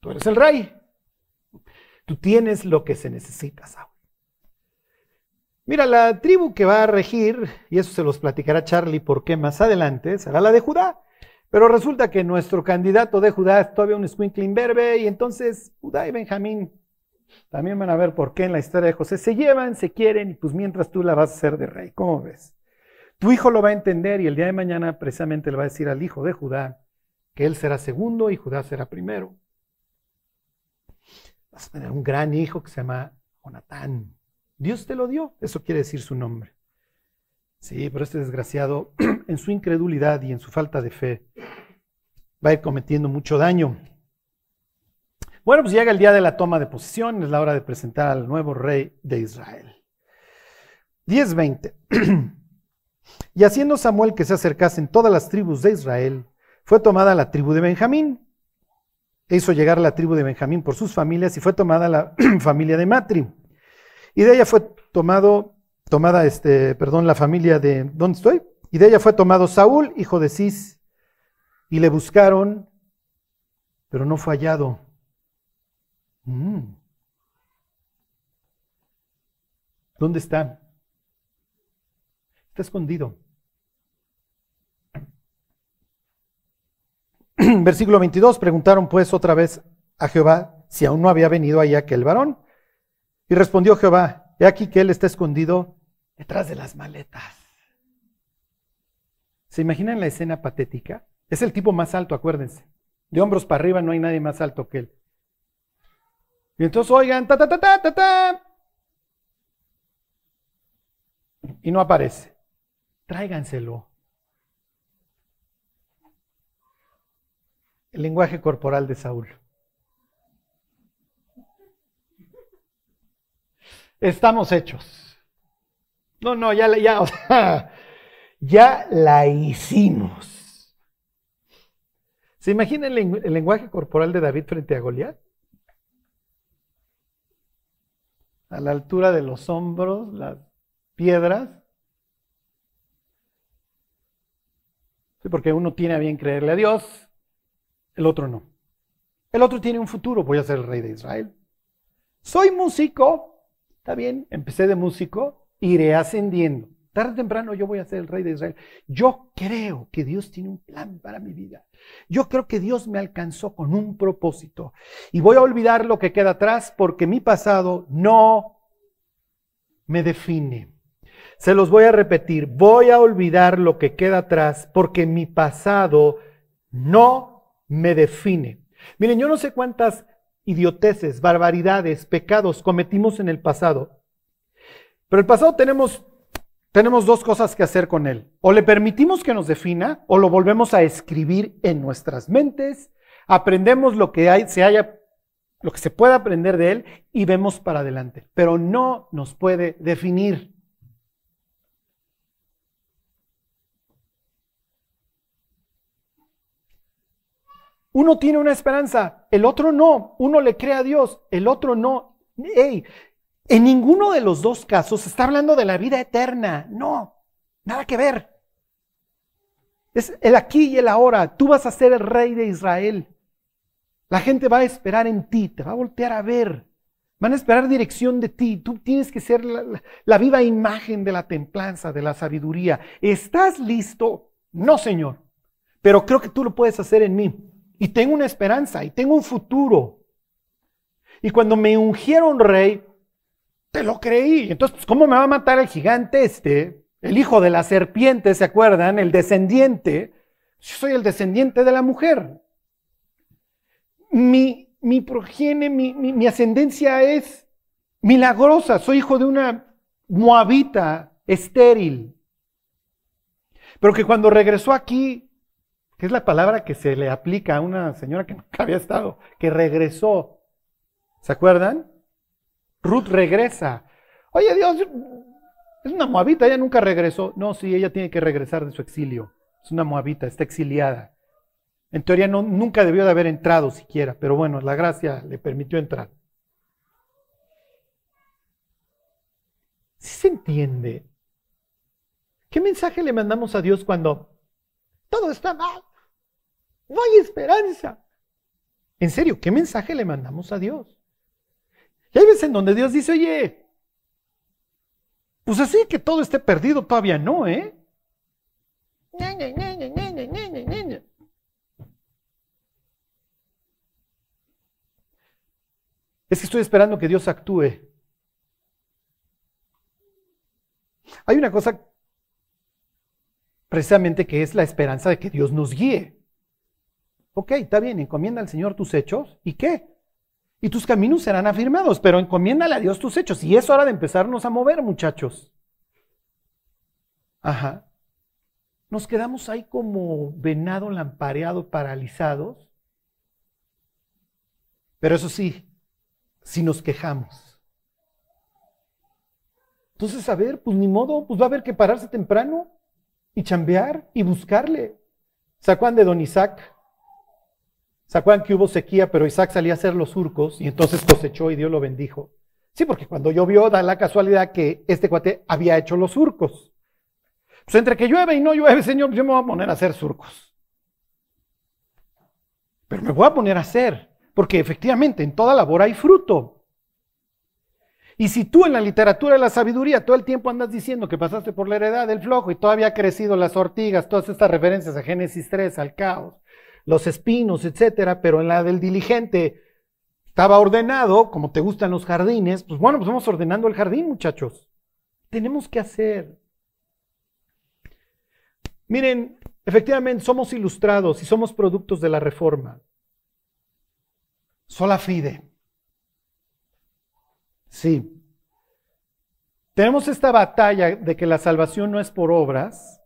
Tú eres el rey. Tú tienes lo que se necesita, Saúl. Mira, la tribu que va a regir, y eso se los platicará Charlie porque más adelante, será la de Judá. Pero resulta que nuestro candidato de Judá es todavía un squinkling verbe, y entonces Judá y Benjamín también van a ver por qué en la historia de José se llevan, se quieren, y pues mientras tú la vas a hacer de rey. ¿Cómo ves? Tu hijo lo va a entender y el día de mañana precisamente le va a decir al hijo de Judá que él será segundo y Judá será primero. Vas a tener un gran hijo que se llama Jonatán. Dios te lo dio, eso quiere decir su nombre. Sí, pero este desgraciado, en su incredulidad y en su falta de fe, va a ir cometiendo mucho daño. Bueno, pues llega el día de la toma de posesión, es la hora de presentar al nuevo rey de Israel. 10.20. y haciendo Samuel que se acercasen todas las tribus de Israel, fue tomada la tribu de Benjamín. E hizo llegar la tribu de Benjamín por sus familias y fue tomada la familia de Matri. Y de ella fue tomado, tomada, este, perdón, la familia de, ¿dónde estoy? Y de ella fue tomado Saúl, hijo de Cis, y le buscaron, pero no fue hallado. Mm. ¿Dónde está? Está escondido. Versículo 22, preguntaron pues otra vez a Jehová si aún no había venido ahí aquel varón. Y respondió Jehová, he aquí que él está escondido detrás de las maletas. ¿Se imaginan la escena patética? Es el tipo más alto, acuérdense. De hombros para arriba no hay nadie más alto que él. Y entonces oigan, ta, ta, ta, ta, ta, ta. Y no aparece. Tráiganselo. El lenguaje corporal de Saúl. Estamos hechos. No, no, ya, ya, ya la hicimos. ¿Se imagina el, lenguaje corporal de David frente a Goliat? A la altura de los hombros, las piedras. Sí, porque uno tiene a bien creerle a Dios, el otro no. El otro tiene un futuro, voy a ser el rey de Israel. Soy músico, Está bien, empecé de músico, iré ascendiendo. Tarde o temprano yo voy a ser el rey de Israel. Yo creo que Dios tiene un plan para mi vida. Yo creo que Dios me alcanzó con un propósito. Y voy a olvidar lo que queda atrás porque mi pasado no me define. Se los voy a repetir. Voy a olvidar lo que queda atrás porque mi pasado no me define. Miren, yo no sé cuántas idioteces, barbaridades, pecados cometimos en el pasado. Pero el pasado tenemos, tenemos dos cosas que hacer con él. O le permitimos que nos defina o lo volvemos a escribir en nuestras mentes, aprendemos lo que hay, se haya, lo que se pueda aprender de él y vemos para adelante. Pero no nos puede definir. Uno tiene una esperanza, el otro no. Uno le cree a Dios, el otro no. Ey, en ninguno de los dos casos está hablando de la vida eterna. No, nada que ver. Es el aquí y el ahora. Tú vas a ser el rey de Israel. La gente va a esperar en ti, te va a voltear a ver. Van a esperar dirección de ti. Tú tienes que ser la, la viva imagen de la templanza, de la sabiduría. ¿Estás listo? No, Señor. Pero creo que tú lo puedes hacer en mí. Y tengo una esperanza y tengo un futuro. Y cuando me ungieron rey, te lo creí. Entonces, ¿cómo me va a matar el gigante este? El hijo de la serpiente, ¿se acuerdan? El descendiente. Yo soy el descendiente de la mujer. Mi, mi progenie, mi, mi, mi ascendencia es milagrosa. Soy hijo de una moabita estéril. Pero que cuando regresó aquí, que es la palabra que se le aplica a una señora que nunca había estado, que regresó. ¿Se acuerdan? Ruth regresa. Oye, Dios, es una moabita, ella nunca regresó. No, sí, ella tiene que regresar de su exilio. Es una moabita, está exiliada. En teoría no, nunca debió de haber entrado siquiera, pero bueno, la gracia le permitió entrar. ¿Sí se entiende? ¿Qué mensaje le mandamos a Dios cuando todo está mal? No hay esperanza. En serio, ¿qué mensaje le mandamos a Dios? Y hay veces en donde Dios dice, oye, pues así que todo esté perdido todavía no, ¿eh? Es que estoy esperando que Dios actúe. Hay una cosa precisamente que es la esperanza de que Dios nos guíe. Ok, está bien, encomienda al Señor tus hechos. ¿Y qué? y tus caminos serán afirmados, pero encomiéndale a Dios tus hechos. Y es hora de empezarnos a mover, muchachos. Ajá. Nos quedamos ahí como venado lampareado, paralizados. Pero eso sí, si nos quejamos. Entonces, a ver, pues ni modo, pues va a haber que pararse temprano y chambear y buscarle. ¿Se acuerdan de don Isaac? ¿Se acuerdan que hubo sequía, pero Isaac salía a hacer los surcos y entonces cosechó y Dios lo bendijo? Sí, porque cuando llovió da la casualidad que este cuate había hecho los surcos. Pues entre que llueve y no llueve, Señor, yo me voy a poner a hacer surcos. Pero me voy a poner a hacer, porque efectivamente en toda labor hay fruto. Y si tú en la literatura de la sabiduría todo el tiempo andas diciendo que pasaste por la heredad del flojo y todavía ha crecido las ortigas, todas estas referencias a Génesis 3, al caos, los espinos, etcétera, pero en la del diligente estaba ordenado, como te gustan los jardines, pues bueno, pues vamos ordenando el jardín, muchachos. Tenemos que hacer. Miren, efectivamente somos ilustrados y somos productos de la reforma. Sola fide. Sí. Tenemos esta batalla de que la salvación no es por obras,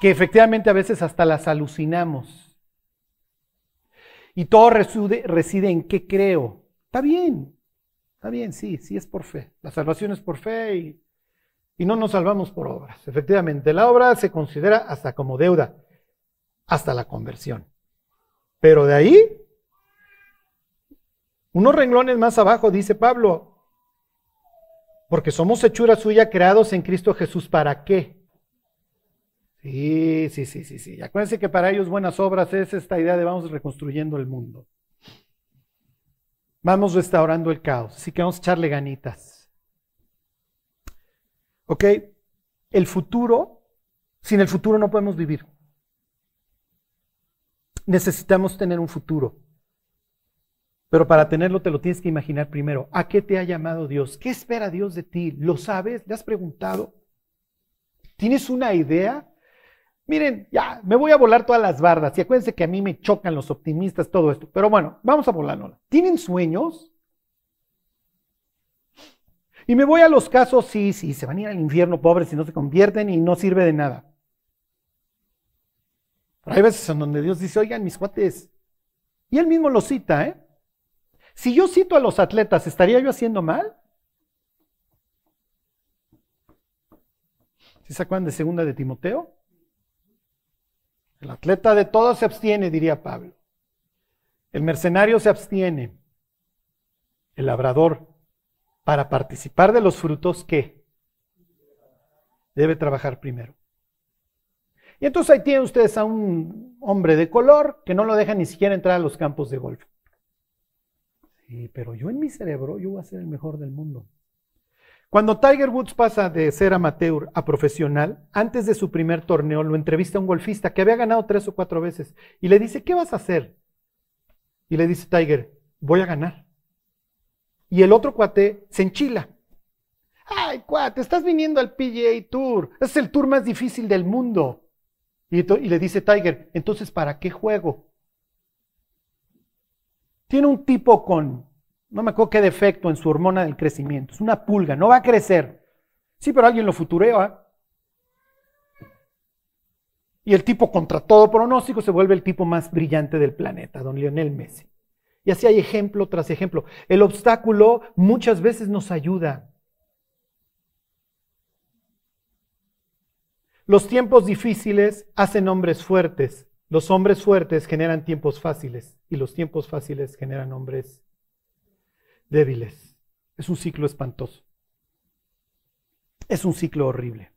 que efectivamente a veces hasta las alucinamos. Y todo reside, en qué creo. Está bien, está bien, sí, sí es por fe. La salvación es por fe y, y no nos salvamos por obras. Efectivamente, la obra se considera hasta como deuda, hasta la conversión. Pero de ahí, unos renglones más abajo, dice Pablo, porque somos hechura suya creados en Cristo Jesús, ¿para qué? Sí, sí, sí, sí, sí. Acuérdense que para ellos buenas obras es esta idea de vamos reconstruyendo el mundo. Vamos restaurando el caos. Así que vamos a echarle ganitas. ¿Ok? El futuro, sin el futuro no podemos vivir. Necesitamos tener un futuro. Pero para tenerlo te lo tienes que imaginar primero. ¿A qué te ha llamado Dios? ¿Qué espera Dios de ti? ¿Lo sabes? ¿Le has preguntado? ¿Tienes una idea? Miren, ya, me voy a volar todas las bardas. Y acuérdense que a mí me chocan los optimistas, todo esto. Pero bueno, vamos a volarnos. ¿Tienen sueños? Y me voy a los casos, sí, sí, se van a ir al infierno, pobres, si no se convierten y no sirve de nada. Hay veces en donde Dios dice, oigan, mis cuates, y él mismo lo cita, ¿eh? Si yo cito a los atletas, ¿estaría yo haciendo mal? ¿Sí se acuerdan de segunda de Timoteo? El atleta de todos se abstiene, diría Pablo. El mercenario se abstiene. El labrador, para participar de los frutos, ¿qué? Debe trabajar primero. Y entonces ahí tienen ustedes a un hombre de color que no lo deja ni siquiera entrar a los campos de golf. Sí, pero yo en mi cerebro, yo voy a ser el mejor del mundo. Cuando Tiger Woods pasa de ser amateur a profesional, antes de su primer torneo lo entrevista un golfista que había ganado tres o cuatro veces y le dice, ¿qué vas a hacer? Y le dice Tiger, voy a ganar. Y el otro cuate se enchila. Ay, cuate, estás viniendo al PGA Tour. Es el tour más difícil del mundo. Y, y le dice Tiger, entonces, ¿para qué juego? Tiene un tipo con no me acuerdo qué defecto en su hormona del crecimiento. Es una pulga, no va a crecer. Sí, pero alguien lo futurea. Y el tipo, contra todo pronóstico, se vuelve el tipo más brillante del planeta, don Lionel Messi. Y así hay ejemplo tras ejemplo. El obstáculo muchas veces nos ayuda. Los tiempos difíciles hacen hombres fuertes. Los hombres fuertes generan tiempos fáciles y los tiempos fáciles generan hombres débiles. Es un ciclo espantoso. Es un ciclo horrible.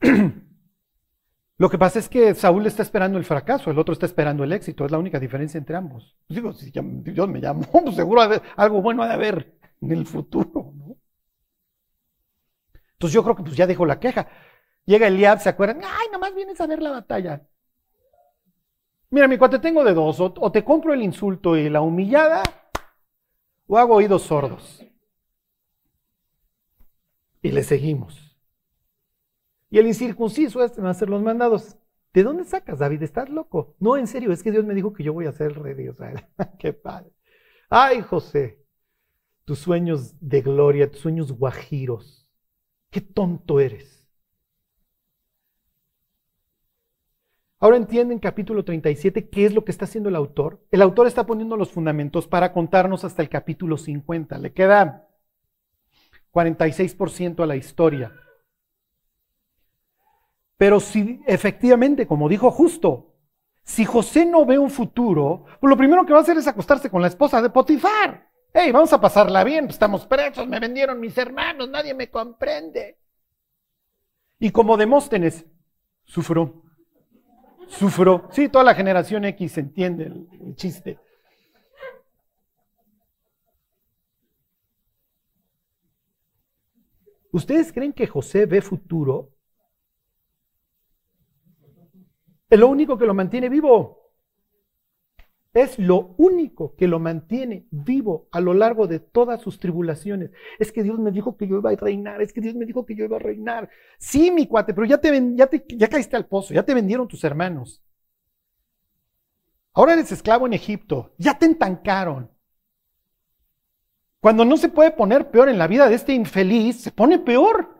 Lo que pasa es que Saúl está esperando el fracaso, el otro está esperando el éxito. Es la única diferencia entre ambos. Pues digo, si Dios me llamó, pues seguro algo bueno ha de haber en el futuro. Entonces yo creo que pues ya dejó la queja. Llega Eliab, ¿se acuerdan? Ay, nomás vienes a ver la batalla. Mira, mi cuate, tengo de dos. O, te compro el insulto y la humillada, o hago oídos sordos. Y le seguimos. Y el incircunciso este va a hacer los mandados. ¿De dónde sacas, David? ¿Estás loco? No, en serio, es que Dios me dijo que yo voy a ser el rey de Israel. Qué padre. Ay, José, tus sueños de gloria, tus sueños guajiros. Qué tonto eres. Ahora entienden capítulo 37 qué es lo que está haciendo el autor. El autor está poniendo los fundamentos para contarnos hasta el capítulo 50. Le queda 46% a la historia. Pero si efectivamente, como dijo justo, si José no ve un futuro, pues lo primero que va a hacer es acostarse con la esposa de Potifar. Hey, vamos a pasarla bien, pues estamos presos, me vendieron mis hermanos, nadie me comprende. Y como Demóstenes, sufrió sufro. Sí, toda la generación X entiende el, chiste. ¿Ustedes creen que José ve futuro? Es lo único que lo mantiene vivo. Es lo único que lo mantiene vivo a lo largo de todas sus tribulaciones. Es que Dios me dijo que yo iba a reinar, es que Dios me dijo que yo iba a reinar. Sí, mi cuate, pero ya, te, ya, te, caíste al pozo, ya te vendieron tus hermanos. Ahora eres esclavo en Egipto, ya te entancaron. Cuando no se puede poner peor en la vida de este infeliz, se pone peor.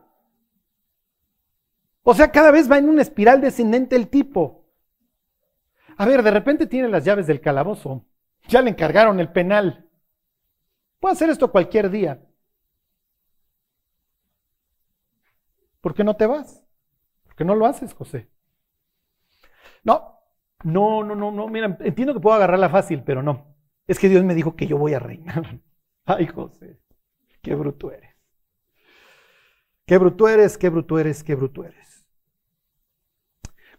O sea, cada vez va en una espiral descendente el tipo. A ver, de repente tiene las llaves del calabozo. Ya le encargaron el penal. Puede hacer esto cualquier día. ¿Por qué no te vas? ¿Por qué no lo haces, José? No, no, no, no, no. Mira, entiendo que puedo agarrarla fácil, pero no. Es que Dios me dijo que yo voy a reinar. Ay, José, qué bruto eres. Qué bruto eres, qué bruto eres, qué bruto eres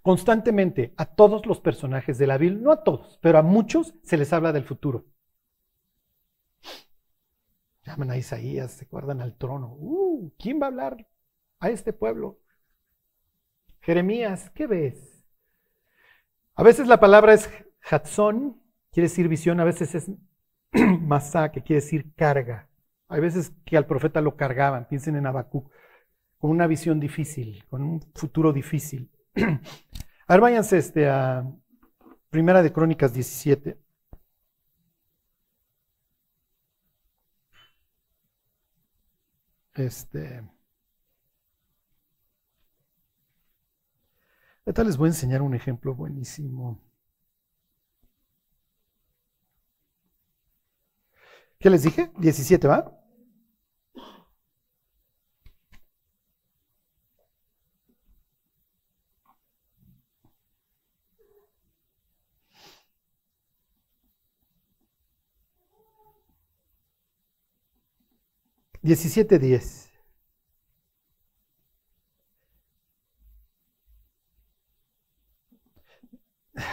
constantemente a todos los personajes de la Biblia, no a todos, pero a muchos se les habla del futuro. Llaman a Isaías, se guardan al trono. Uh, ¿Quién va a hablar a este pueblo? Jeremías, ¿qué ves? A veces la palabra es Hatzón, quiere decir visión, a veces es Masá, que quiere decir carga. Hay veces que al profeta lo cargaban, piensen en Habacuc, con una visión difícil, con un futuro difícil. A ver, váyanse este, a Primera de Crónicas 17. Este. Ahorita les voy a enseñar un ejemplo buenísimo. ¿Qué les dije? 17, ¿va? 17.10.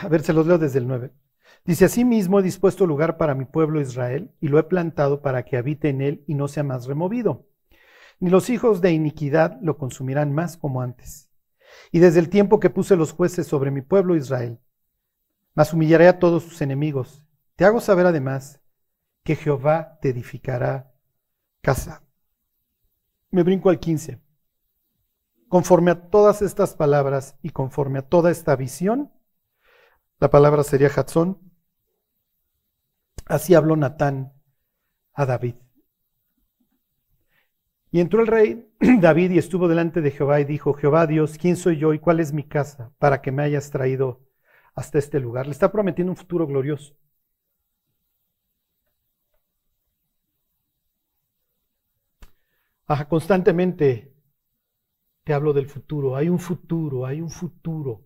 A ver, se los leo desde el 9. Dice, asimismo he dispuesto lugar para mi pueblo Israel y lo he plantado para que habite en él y no sea más removido. Ni los hijos de iniquidad lo consumirán más como antes. Y desde el tiempo que puse los jueces sobre mi pueblo Israel, mas humillaré a todos sus enemigos. Te hago saber además que Jehová te edificará casa. Me brinco al 15. Conforme a todas estas palabras y conforme a toda esta visión, la palabra sería Hatzón. Así habló Natán a David. Y entró el rey David y estuvo delante de Jehová y dijo, Jehová Dios, ¿quién soy yo y cuál es mi casa para que me hayas traído hasta este lugar? Le está prometiendo un futuro glorioso. Constantemente te hablo del futuro. Hay un futuro, hay un futuro.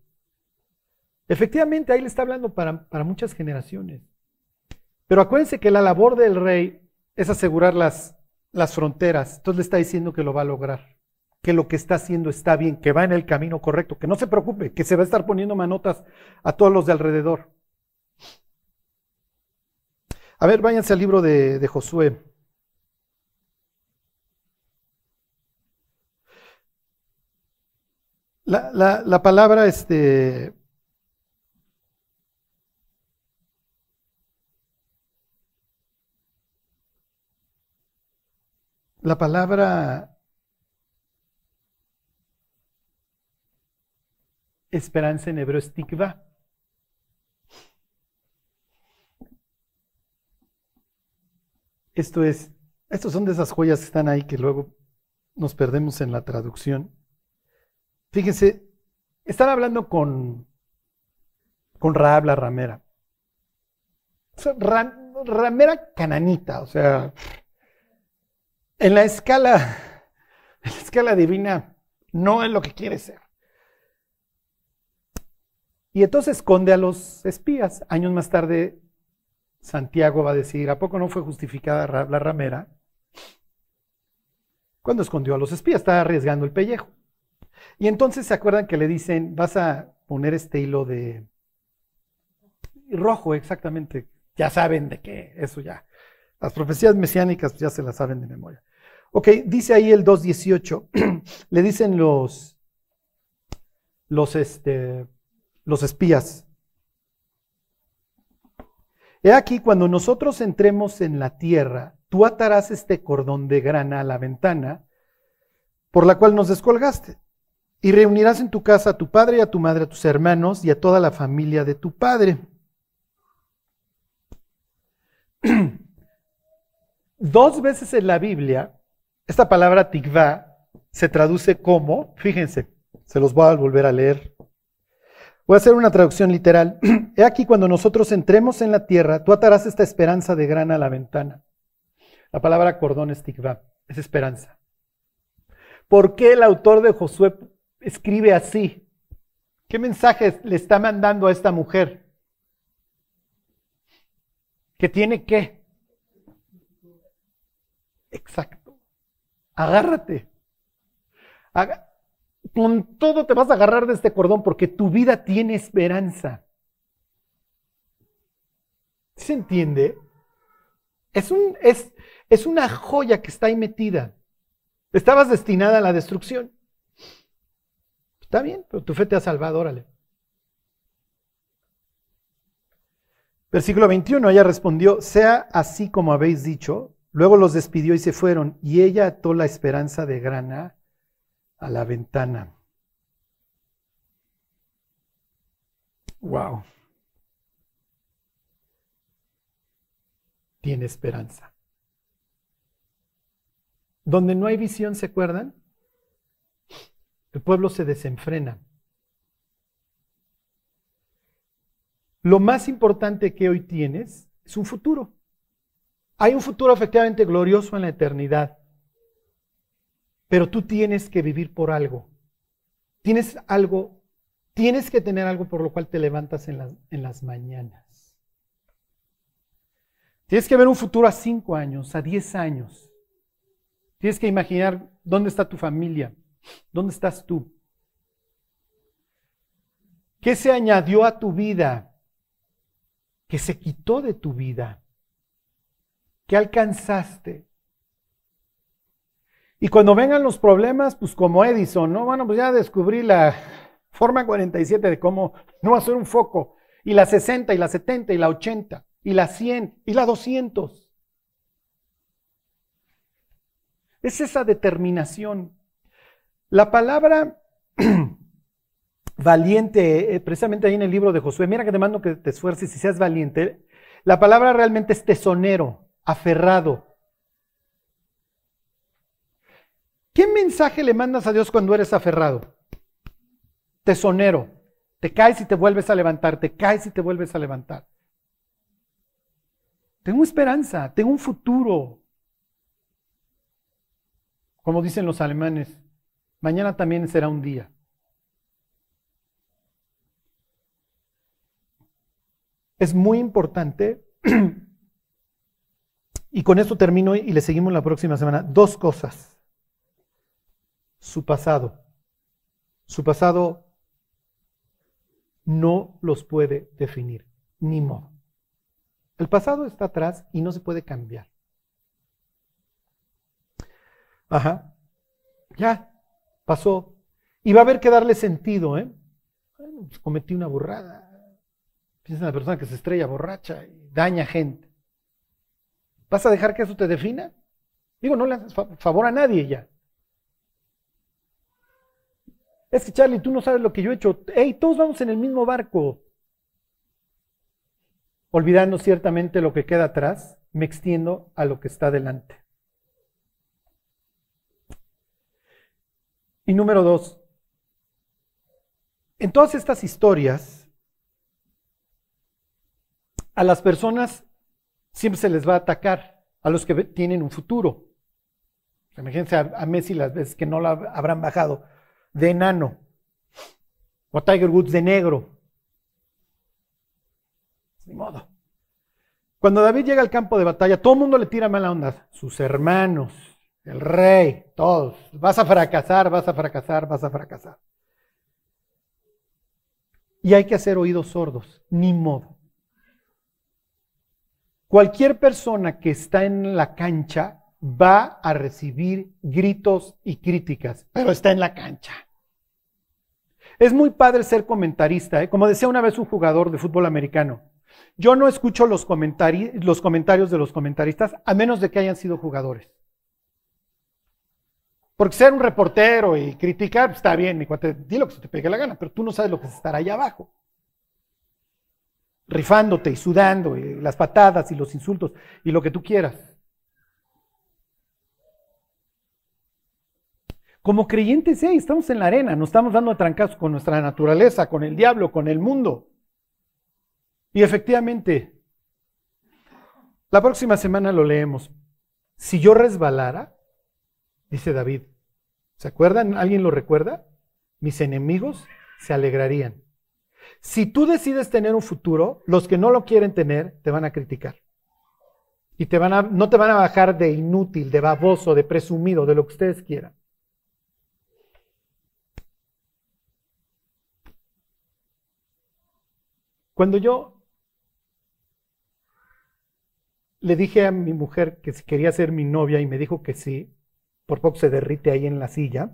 Efectivamente, ahí le está hablando para, para muchas generaciones. Pero acuérdense que la labor del rey es asegurar las, las fronteras. Entonces le está diciendo que lo va a lograr, que lo que está haciendo está bien, que va en el camino correcto, que no se preocupe, que se va a estar poniendo manotas a todos los de alrededor. A ver, váyanse al libro de, de Josué. La, la, la palabra, este, la palabra esperanza en hebreo es. Esto es, estos son de esas joyas que están ahí que luego nos perdemos en la traducción. Fíjense, están hablando con, con Raab la ramera. Ramera cananita, o sea, en la escala, en la escala divina, no es lo que quiere ser. Y entonces esconde a los espías. Años más tarde, Santiago va a decir, ¿a poco no fue justificada la ramera? Cuando escondió a los espías, estaba arriesgando el pellejo. Y entonces se acuerdan que le dicen, vas a poner este hilo de rojo, exactamente. Ya saben de qué, eso ya. Las profecías mesiánicas ya se las saben de memoria. Ok, dice ahí el 2.18, le dicen los, los, este, los espías. He aquí, cuando nosotros entremos en la tierra, tú atarás este cordón de grana a la ventana por la cual nos descolgaste y reunirás en tu casa a tu padre y a tu madre, a tus hermanos y a toda la familia de tu padre. Dos veces en la Biblia, esta palabra tikva se traduce como, fíjense, se los voy a volver a leer. Voy a hacer una traducción literal. He aquí cuando nosotros entremos en la tierra, tú atarás esta esperanza de grana a la ventana. La palabra cordón es tikva, es esperanza. ¿Por qué el autor de Josué escribe así? ¿Qué mensaje le está mandando a esta mujer? ¿Que tiene qué? Exacto. Agárrate. con todo te vas a agarrar de este cordón porque tu vida tiene esperanza. ¿Se entiende? Es, es una joya que está ahí metida. Estabas destinada a la destrucción. Está bien, pero tu fe te ha salvado, órale. Versículo 21, ella respondió, sea así como habéis dicho. Luego los despidió y se fueron, y ella ató la esperanza de grana a la ventana. Wow. Tiene esperanza. Donde no hay visión, ¿se acuerdan? El pueblo se desenfrena. Lo más importante que hoy tienes es un futuro. Hay un futuro efectivamente glorioso en la eternidad, pero tú tienes que vivir por algo. Tienes algo, tienes que tener algo por lo cual te levantas en las, en las mañanas. Tienes que ver un futuro a cinco años, a diez años. Tienes que imaginar dónde está tu familia, dónde estás tú. ¿Qué se añadió a tu vida? ¿Qué se quitó de tu vida? ¿Qué alcanzaste? Y cuando vengan los problemas, pues como Edison, ¿no? Bueno, pues ya descubrí la forma 47 de cómo no hacer un foco. Y la 60, y la 70, y la 80, y la 100, y la 200. Es esa determinación. La palabra valiente, eh, precisamente ahí en el libro de Josué, mira que te mando que te esfuerces y seas valiente. La palabra realmente es tesonero, aferrado. ¿Qué mensaje le mandas a Dios cuando eres aferrado? Tesonero. Te caes y te vuelves a levantar, te caes y te vuelves a levantar. Tengo esperanza, tengo un futuro. Como dicen los alemanes, mañana también será un día. Es muy importante, y con esto termino y le seguimos la próxima semana, dos cosas su pasado. Su pasado no los puede definir, ni modo. El pasado está atrás y no se puede cambiar. Ajá. Ya, pasó. Y va a haber que darle sentido, ¿eh? Pues cometí una burrada. Piensa en la persona que se estrella borracha y daña gente. ¿Vas a dejar que eso te defina? Digo, no le favor a nadie ya. Es que Charlie, tú no sabes lo que yo he hecho. Hey, todos vamos en el mismo barco. Olvidando ciertamente lo que queda atrás, me extiendo a lo que está delante. Y número dos, en todas estas historias, a las personas siempre se les va a atacar, a los que tienen un futuro. Imagínense a, Messi las veces que no la habrán bajado de enano. O Tiger Woods de negro. Ni modo. Cuando David llega al campo de batalla, todo el mundo le tira mala onda. Sus hermanos, el rey, todos. Vas a fracasar, vas a fracasar, vas a fracasar. Y hay que hacer oídos sordos, ni modo. Cualquier persona que está en la cancha va a recibir gritos y críticas, pero está en la cancha. Es muy padre ser comentarista, ¿eh? como decía una vez un jugador de fútbol americano. Yo no escucho los, los comentarios de los comentaristas a menos de que hayan sido jugadores. Porque ser un reportero y criticar pues, está bien, di lo que se te pegue la gana, pero tú no sabes lo que es estar allá abajo. Rifándote y sudando, las patadas y los insultos y lo que tú quieras. Como creyentes, sí, estamos en la arena, nos estamos dando trancazos con nuestra naturaleza, con el diablo, con el mundo. Y efectivamente, la próxima semana lo leemos. Si yo resbalara, dice David, ¿se acuerdan? ¿Alguien lo recuerda? Mis enemigos se alegrarían. Si tú decides tener un futuro, los que no lo quieren tener te van a criticar. Y te van a, no te van a bajar de inútil, de baboso, de presumido, de lo que ustedes quieran. Cuando yo le dije a mi mujer que quería ser mi novia y me dijo que sí, por poco se derrite ahí en la silla.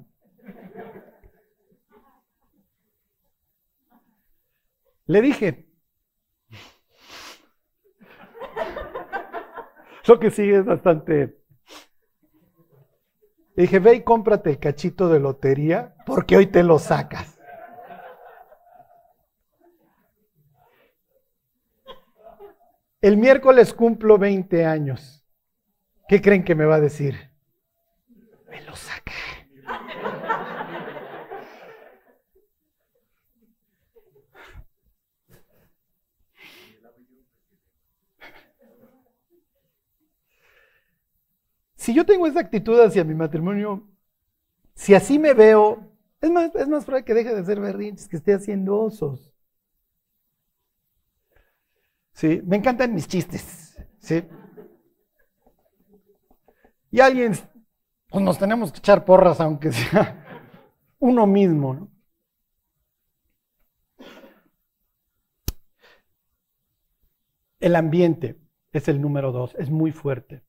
Le dije, lo que sigue es bastante... Le dije, ve y cómprate el cachito de lotería porque hoy te lo sacas. El miércoles cumplo 20 años. ¿Qué creen que me va a decir? Me lo saca. Si yo tengo esa actitud hacia mi matrimonio, si así me veo, es más, es más probable que deje de hacer berrinches, que esté haciendo osos. ¿sí? Me encantan mis chistes, ¿sí? Y alguien pues nos tenemos que echar porras, aunque sea uno mismo. ¿no? El ambiente es el número dos, es muy fuerte.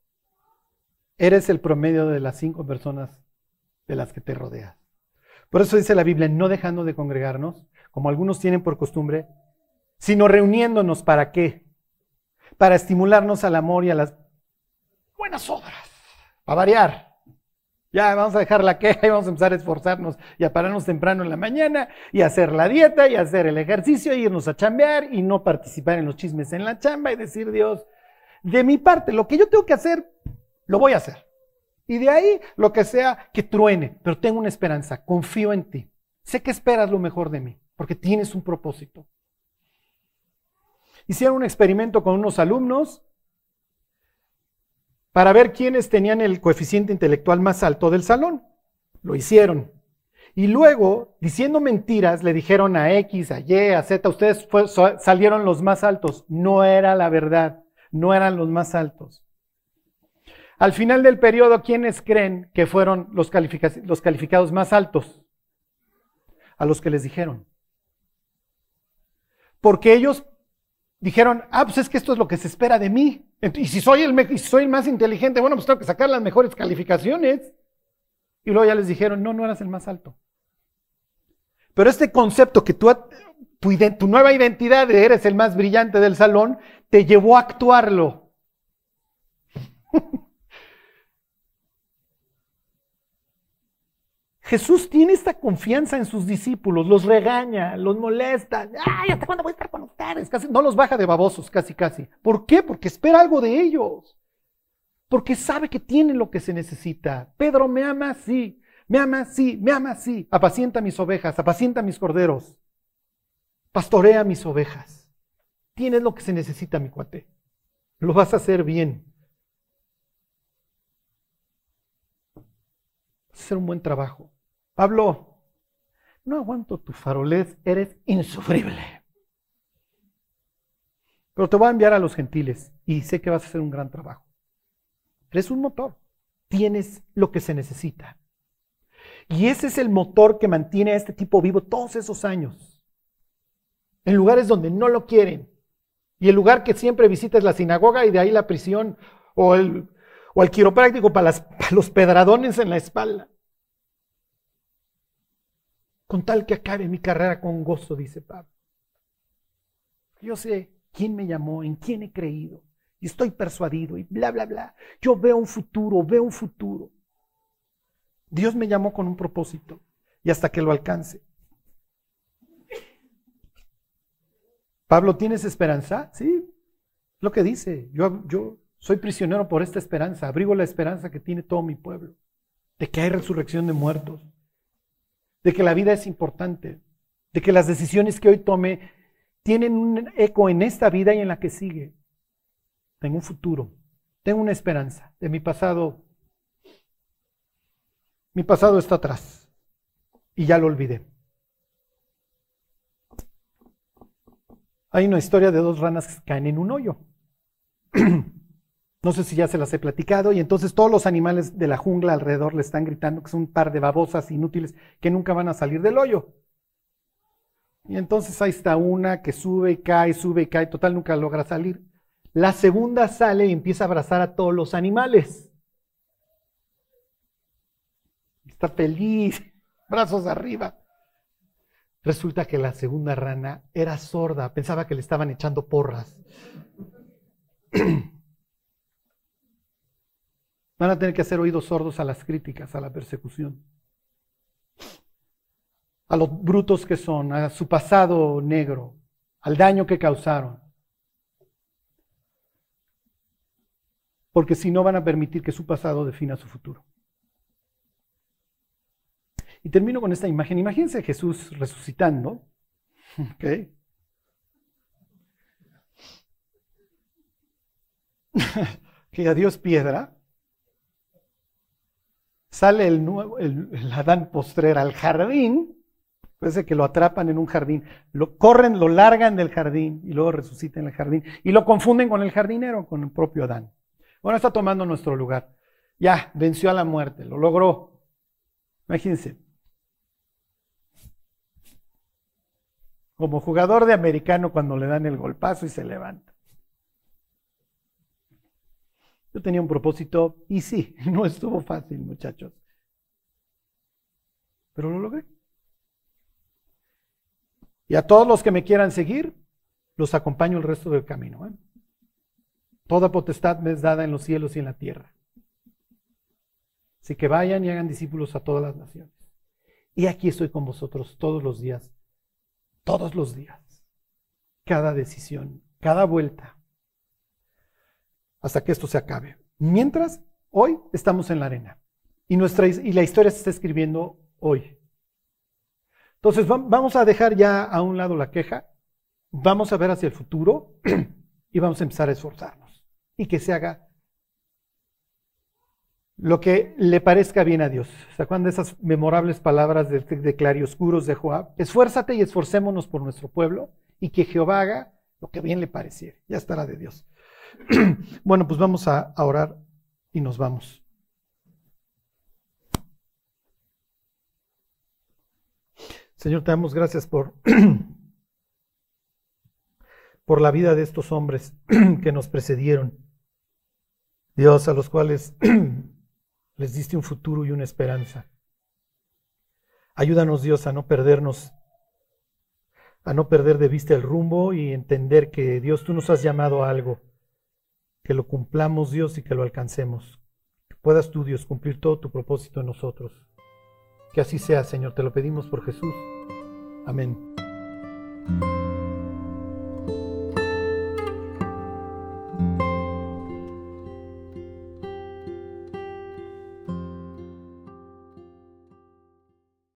Eres el promedio de las cinco personas de las que te rodeas. Por eso dice la Biblia, no dejando de congregarnos, como algunos tienen por costumbre, sino reuniéndonos para qué? Para estimularnos al amor y a las buenas obras, para variar. Ya vamos a dejar la queja y vamos a empezar a esforzarnos y a pararnos temprano en la mañana y hacer la dieta y hacer el ejercicio, y irnos a chambear y no participar en los chismes en la chamba y decir, Dios, de mi parte, lo que yo tengo que hacer, lo voy a hacer. Y de ahí, lo que sea, que truene, pero tengo una esperanza, confío en ti. Sé que esperas lo mejor de mí, porque tienes un propósito. Hicieron un experimento con unos alumnos para ver quiénes tenían el coeficiente intelectual más alto del salón. Lo hicieron. Y luego, diciendo mentiras, le dijeron a X, a Y, a Z, ustedes salieron los más altos. No era la verdad, no eran los más altos. Al final del periodo, ¿quiénes creen que fueron los, los calificados más altos? A los que les dijeron. Porque ellos dijeron, ah, pues es que esto es lo que se espera de mí. Y si soy el, más inteligente, bueno, pues tengo que sacar las mejores calificaciones. Y luego ya les dijeron, no, no eras el más alto. Pero este concepto que tú, tu nueva identidad de eres el más brillante del salón, te llevó a actuarlo. Jesús tiene esta confianza en sus discípulos, los regaña, los molesta. Ay, ¿hasta cuándo voy a estar con ustedes? No los baja de babosos, casi, casi. ¿Por qué? Porque espera algo de ellos. Porque sabe que tienen lo que se necesita. Pedro, ¿me ama? Sí. ¿Me ama? Sí. ¿Me ama? Sí. Apacienta mis ovejas, apacienta mis corderos. Pastorea mis ovejas. Tienes lo que se necesita, mi cuate. Lo vas a hacer bien. Vas a hacer un buen trabajo. Pablo, no aguanto tu farolez, eres insufrible. Pero te voy a enviar a los gentiles y sé que vas a hacer un gran trabajo. Eres un motor, tienes lo que se necesita. Y ese es el motor que mantiene a este tipo vivo todos esos años. En lugares donde no lo quieren. Y el lugar que siempre visita es la sinagoga y de ahí la prisión o el, o el quiropráctico para, para los pedradones en la espalda con tal que acabe mi carrera con gozo, dice Pablo. Yo sé quién me llamó, en quién he creído, y estoy persuadido, y bla, bla, bla. Yo veo un futuro, veo un futuro. Dios me llamó con un propósito, y hasta que lo alcance. Pablo, ¿tienes esperanza? Sí, lo que dice. Yo, yo soy prisionero por esta esperanza, abrigo la esperanza que tiene todo mi pueblo, de que hay resurrección de muertos de que la vida es importante, de que las decisiones que hoy tome tienen un eco en esta vida y en la que sigue. Tengo un futuro, tengo una esperanza. De mi pasado, mi pasado está atrás y ya lo olvidé. Hay una historia de dos ranas que caen en un hoyo. No sé si ya se las he platicado. Y entonces todos los animales de la jungla alrededor le están gritando que son un par de babosas inútiles que nunca van a salir del hoyo. Y entonces ahí está una que sube y cae, sube y cae, total nunca logra salir. La segunda sale y empieza a abrazar a todos los animales. Está feliz, brazos arriba. Resulta que la segunda rana era sorda, pensaba que le estaban echando porras. Van a tener que hacer oídos sordos a las críticas, a la persecución, a los brutos que son, a su pasado negro, al daño que causaron. Porque si no van a permitir que su pasado defina su futuro. Y termino con esta imagen. Imagínense Jesús resucitando. que adiós piedra sale el, nuevo, el, Adán postrer al jardín, parece que lo atrapan en un jardín, lo corren, lo largan del jardín y luego resucita en el jardín y lo confunden con el jardinero, con el propio Adán. Bueno, está tomando nuestro lugar. Ya, venció a la muerte, lo logró. Imagínense. Como jugador de americano cuando le dan el golpazo y se levanta. Yo tenía un propósito y sí, no estuvo fácil, muchachos. Pero lo logré. Y a todos los que me quieran seguir, los acompaño el resto del camino. ¿eh? Toda potestad me es dada en los cielos y en la tierra. Así que vayan y hagan discípulos a todas las naciones. Y aquí estoy con vosotros todos los días, todos los días, cada decisión, cada vuelta, hasta que esto se acabe. Mientras, hoy estamos en la arena y, nuestra, y la historia se está escribiendo hoy. Entonces vamos a dejar ya a un lado la queja, vamos a ver hacia el futuro y vamos a empezar a esforzarnos y que se haga lo que le parezca bien a Dios. ¿Se acuerdan de esas memorables palabras de, de claroscuros de Joab? Esfuérzate y esforcémonos por nuestro pueblo y que Jehová haga lo que bien le pareciere. Ya estará de Dios. bueno, pues vamos a orar y nos vamos. Señor, te damos gracias por, por la vida de estos hombres que nos precedieron. Dios, a los cuales les diste un futuro y una esperanza. Ayúdanos, Dios, a no perdernos, a no perder de vista el rumbo y entender que, Dios, tú nos has llamado a algo, que lo cumplamos, Dios, y que lo alcancemos. Que puedas tú, Dios, cumplir todo tu propósito en nosotros. Que así sea, Señor, te lo pedimos por Jesús. Amén.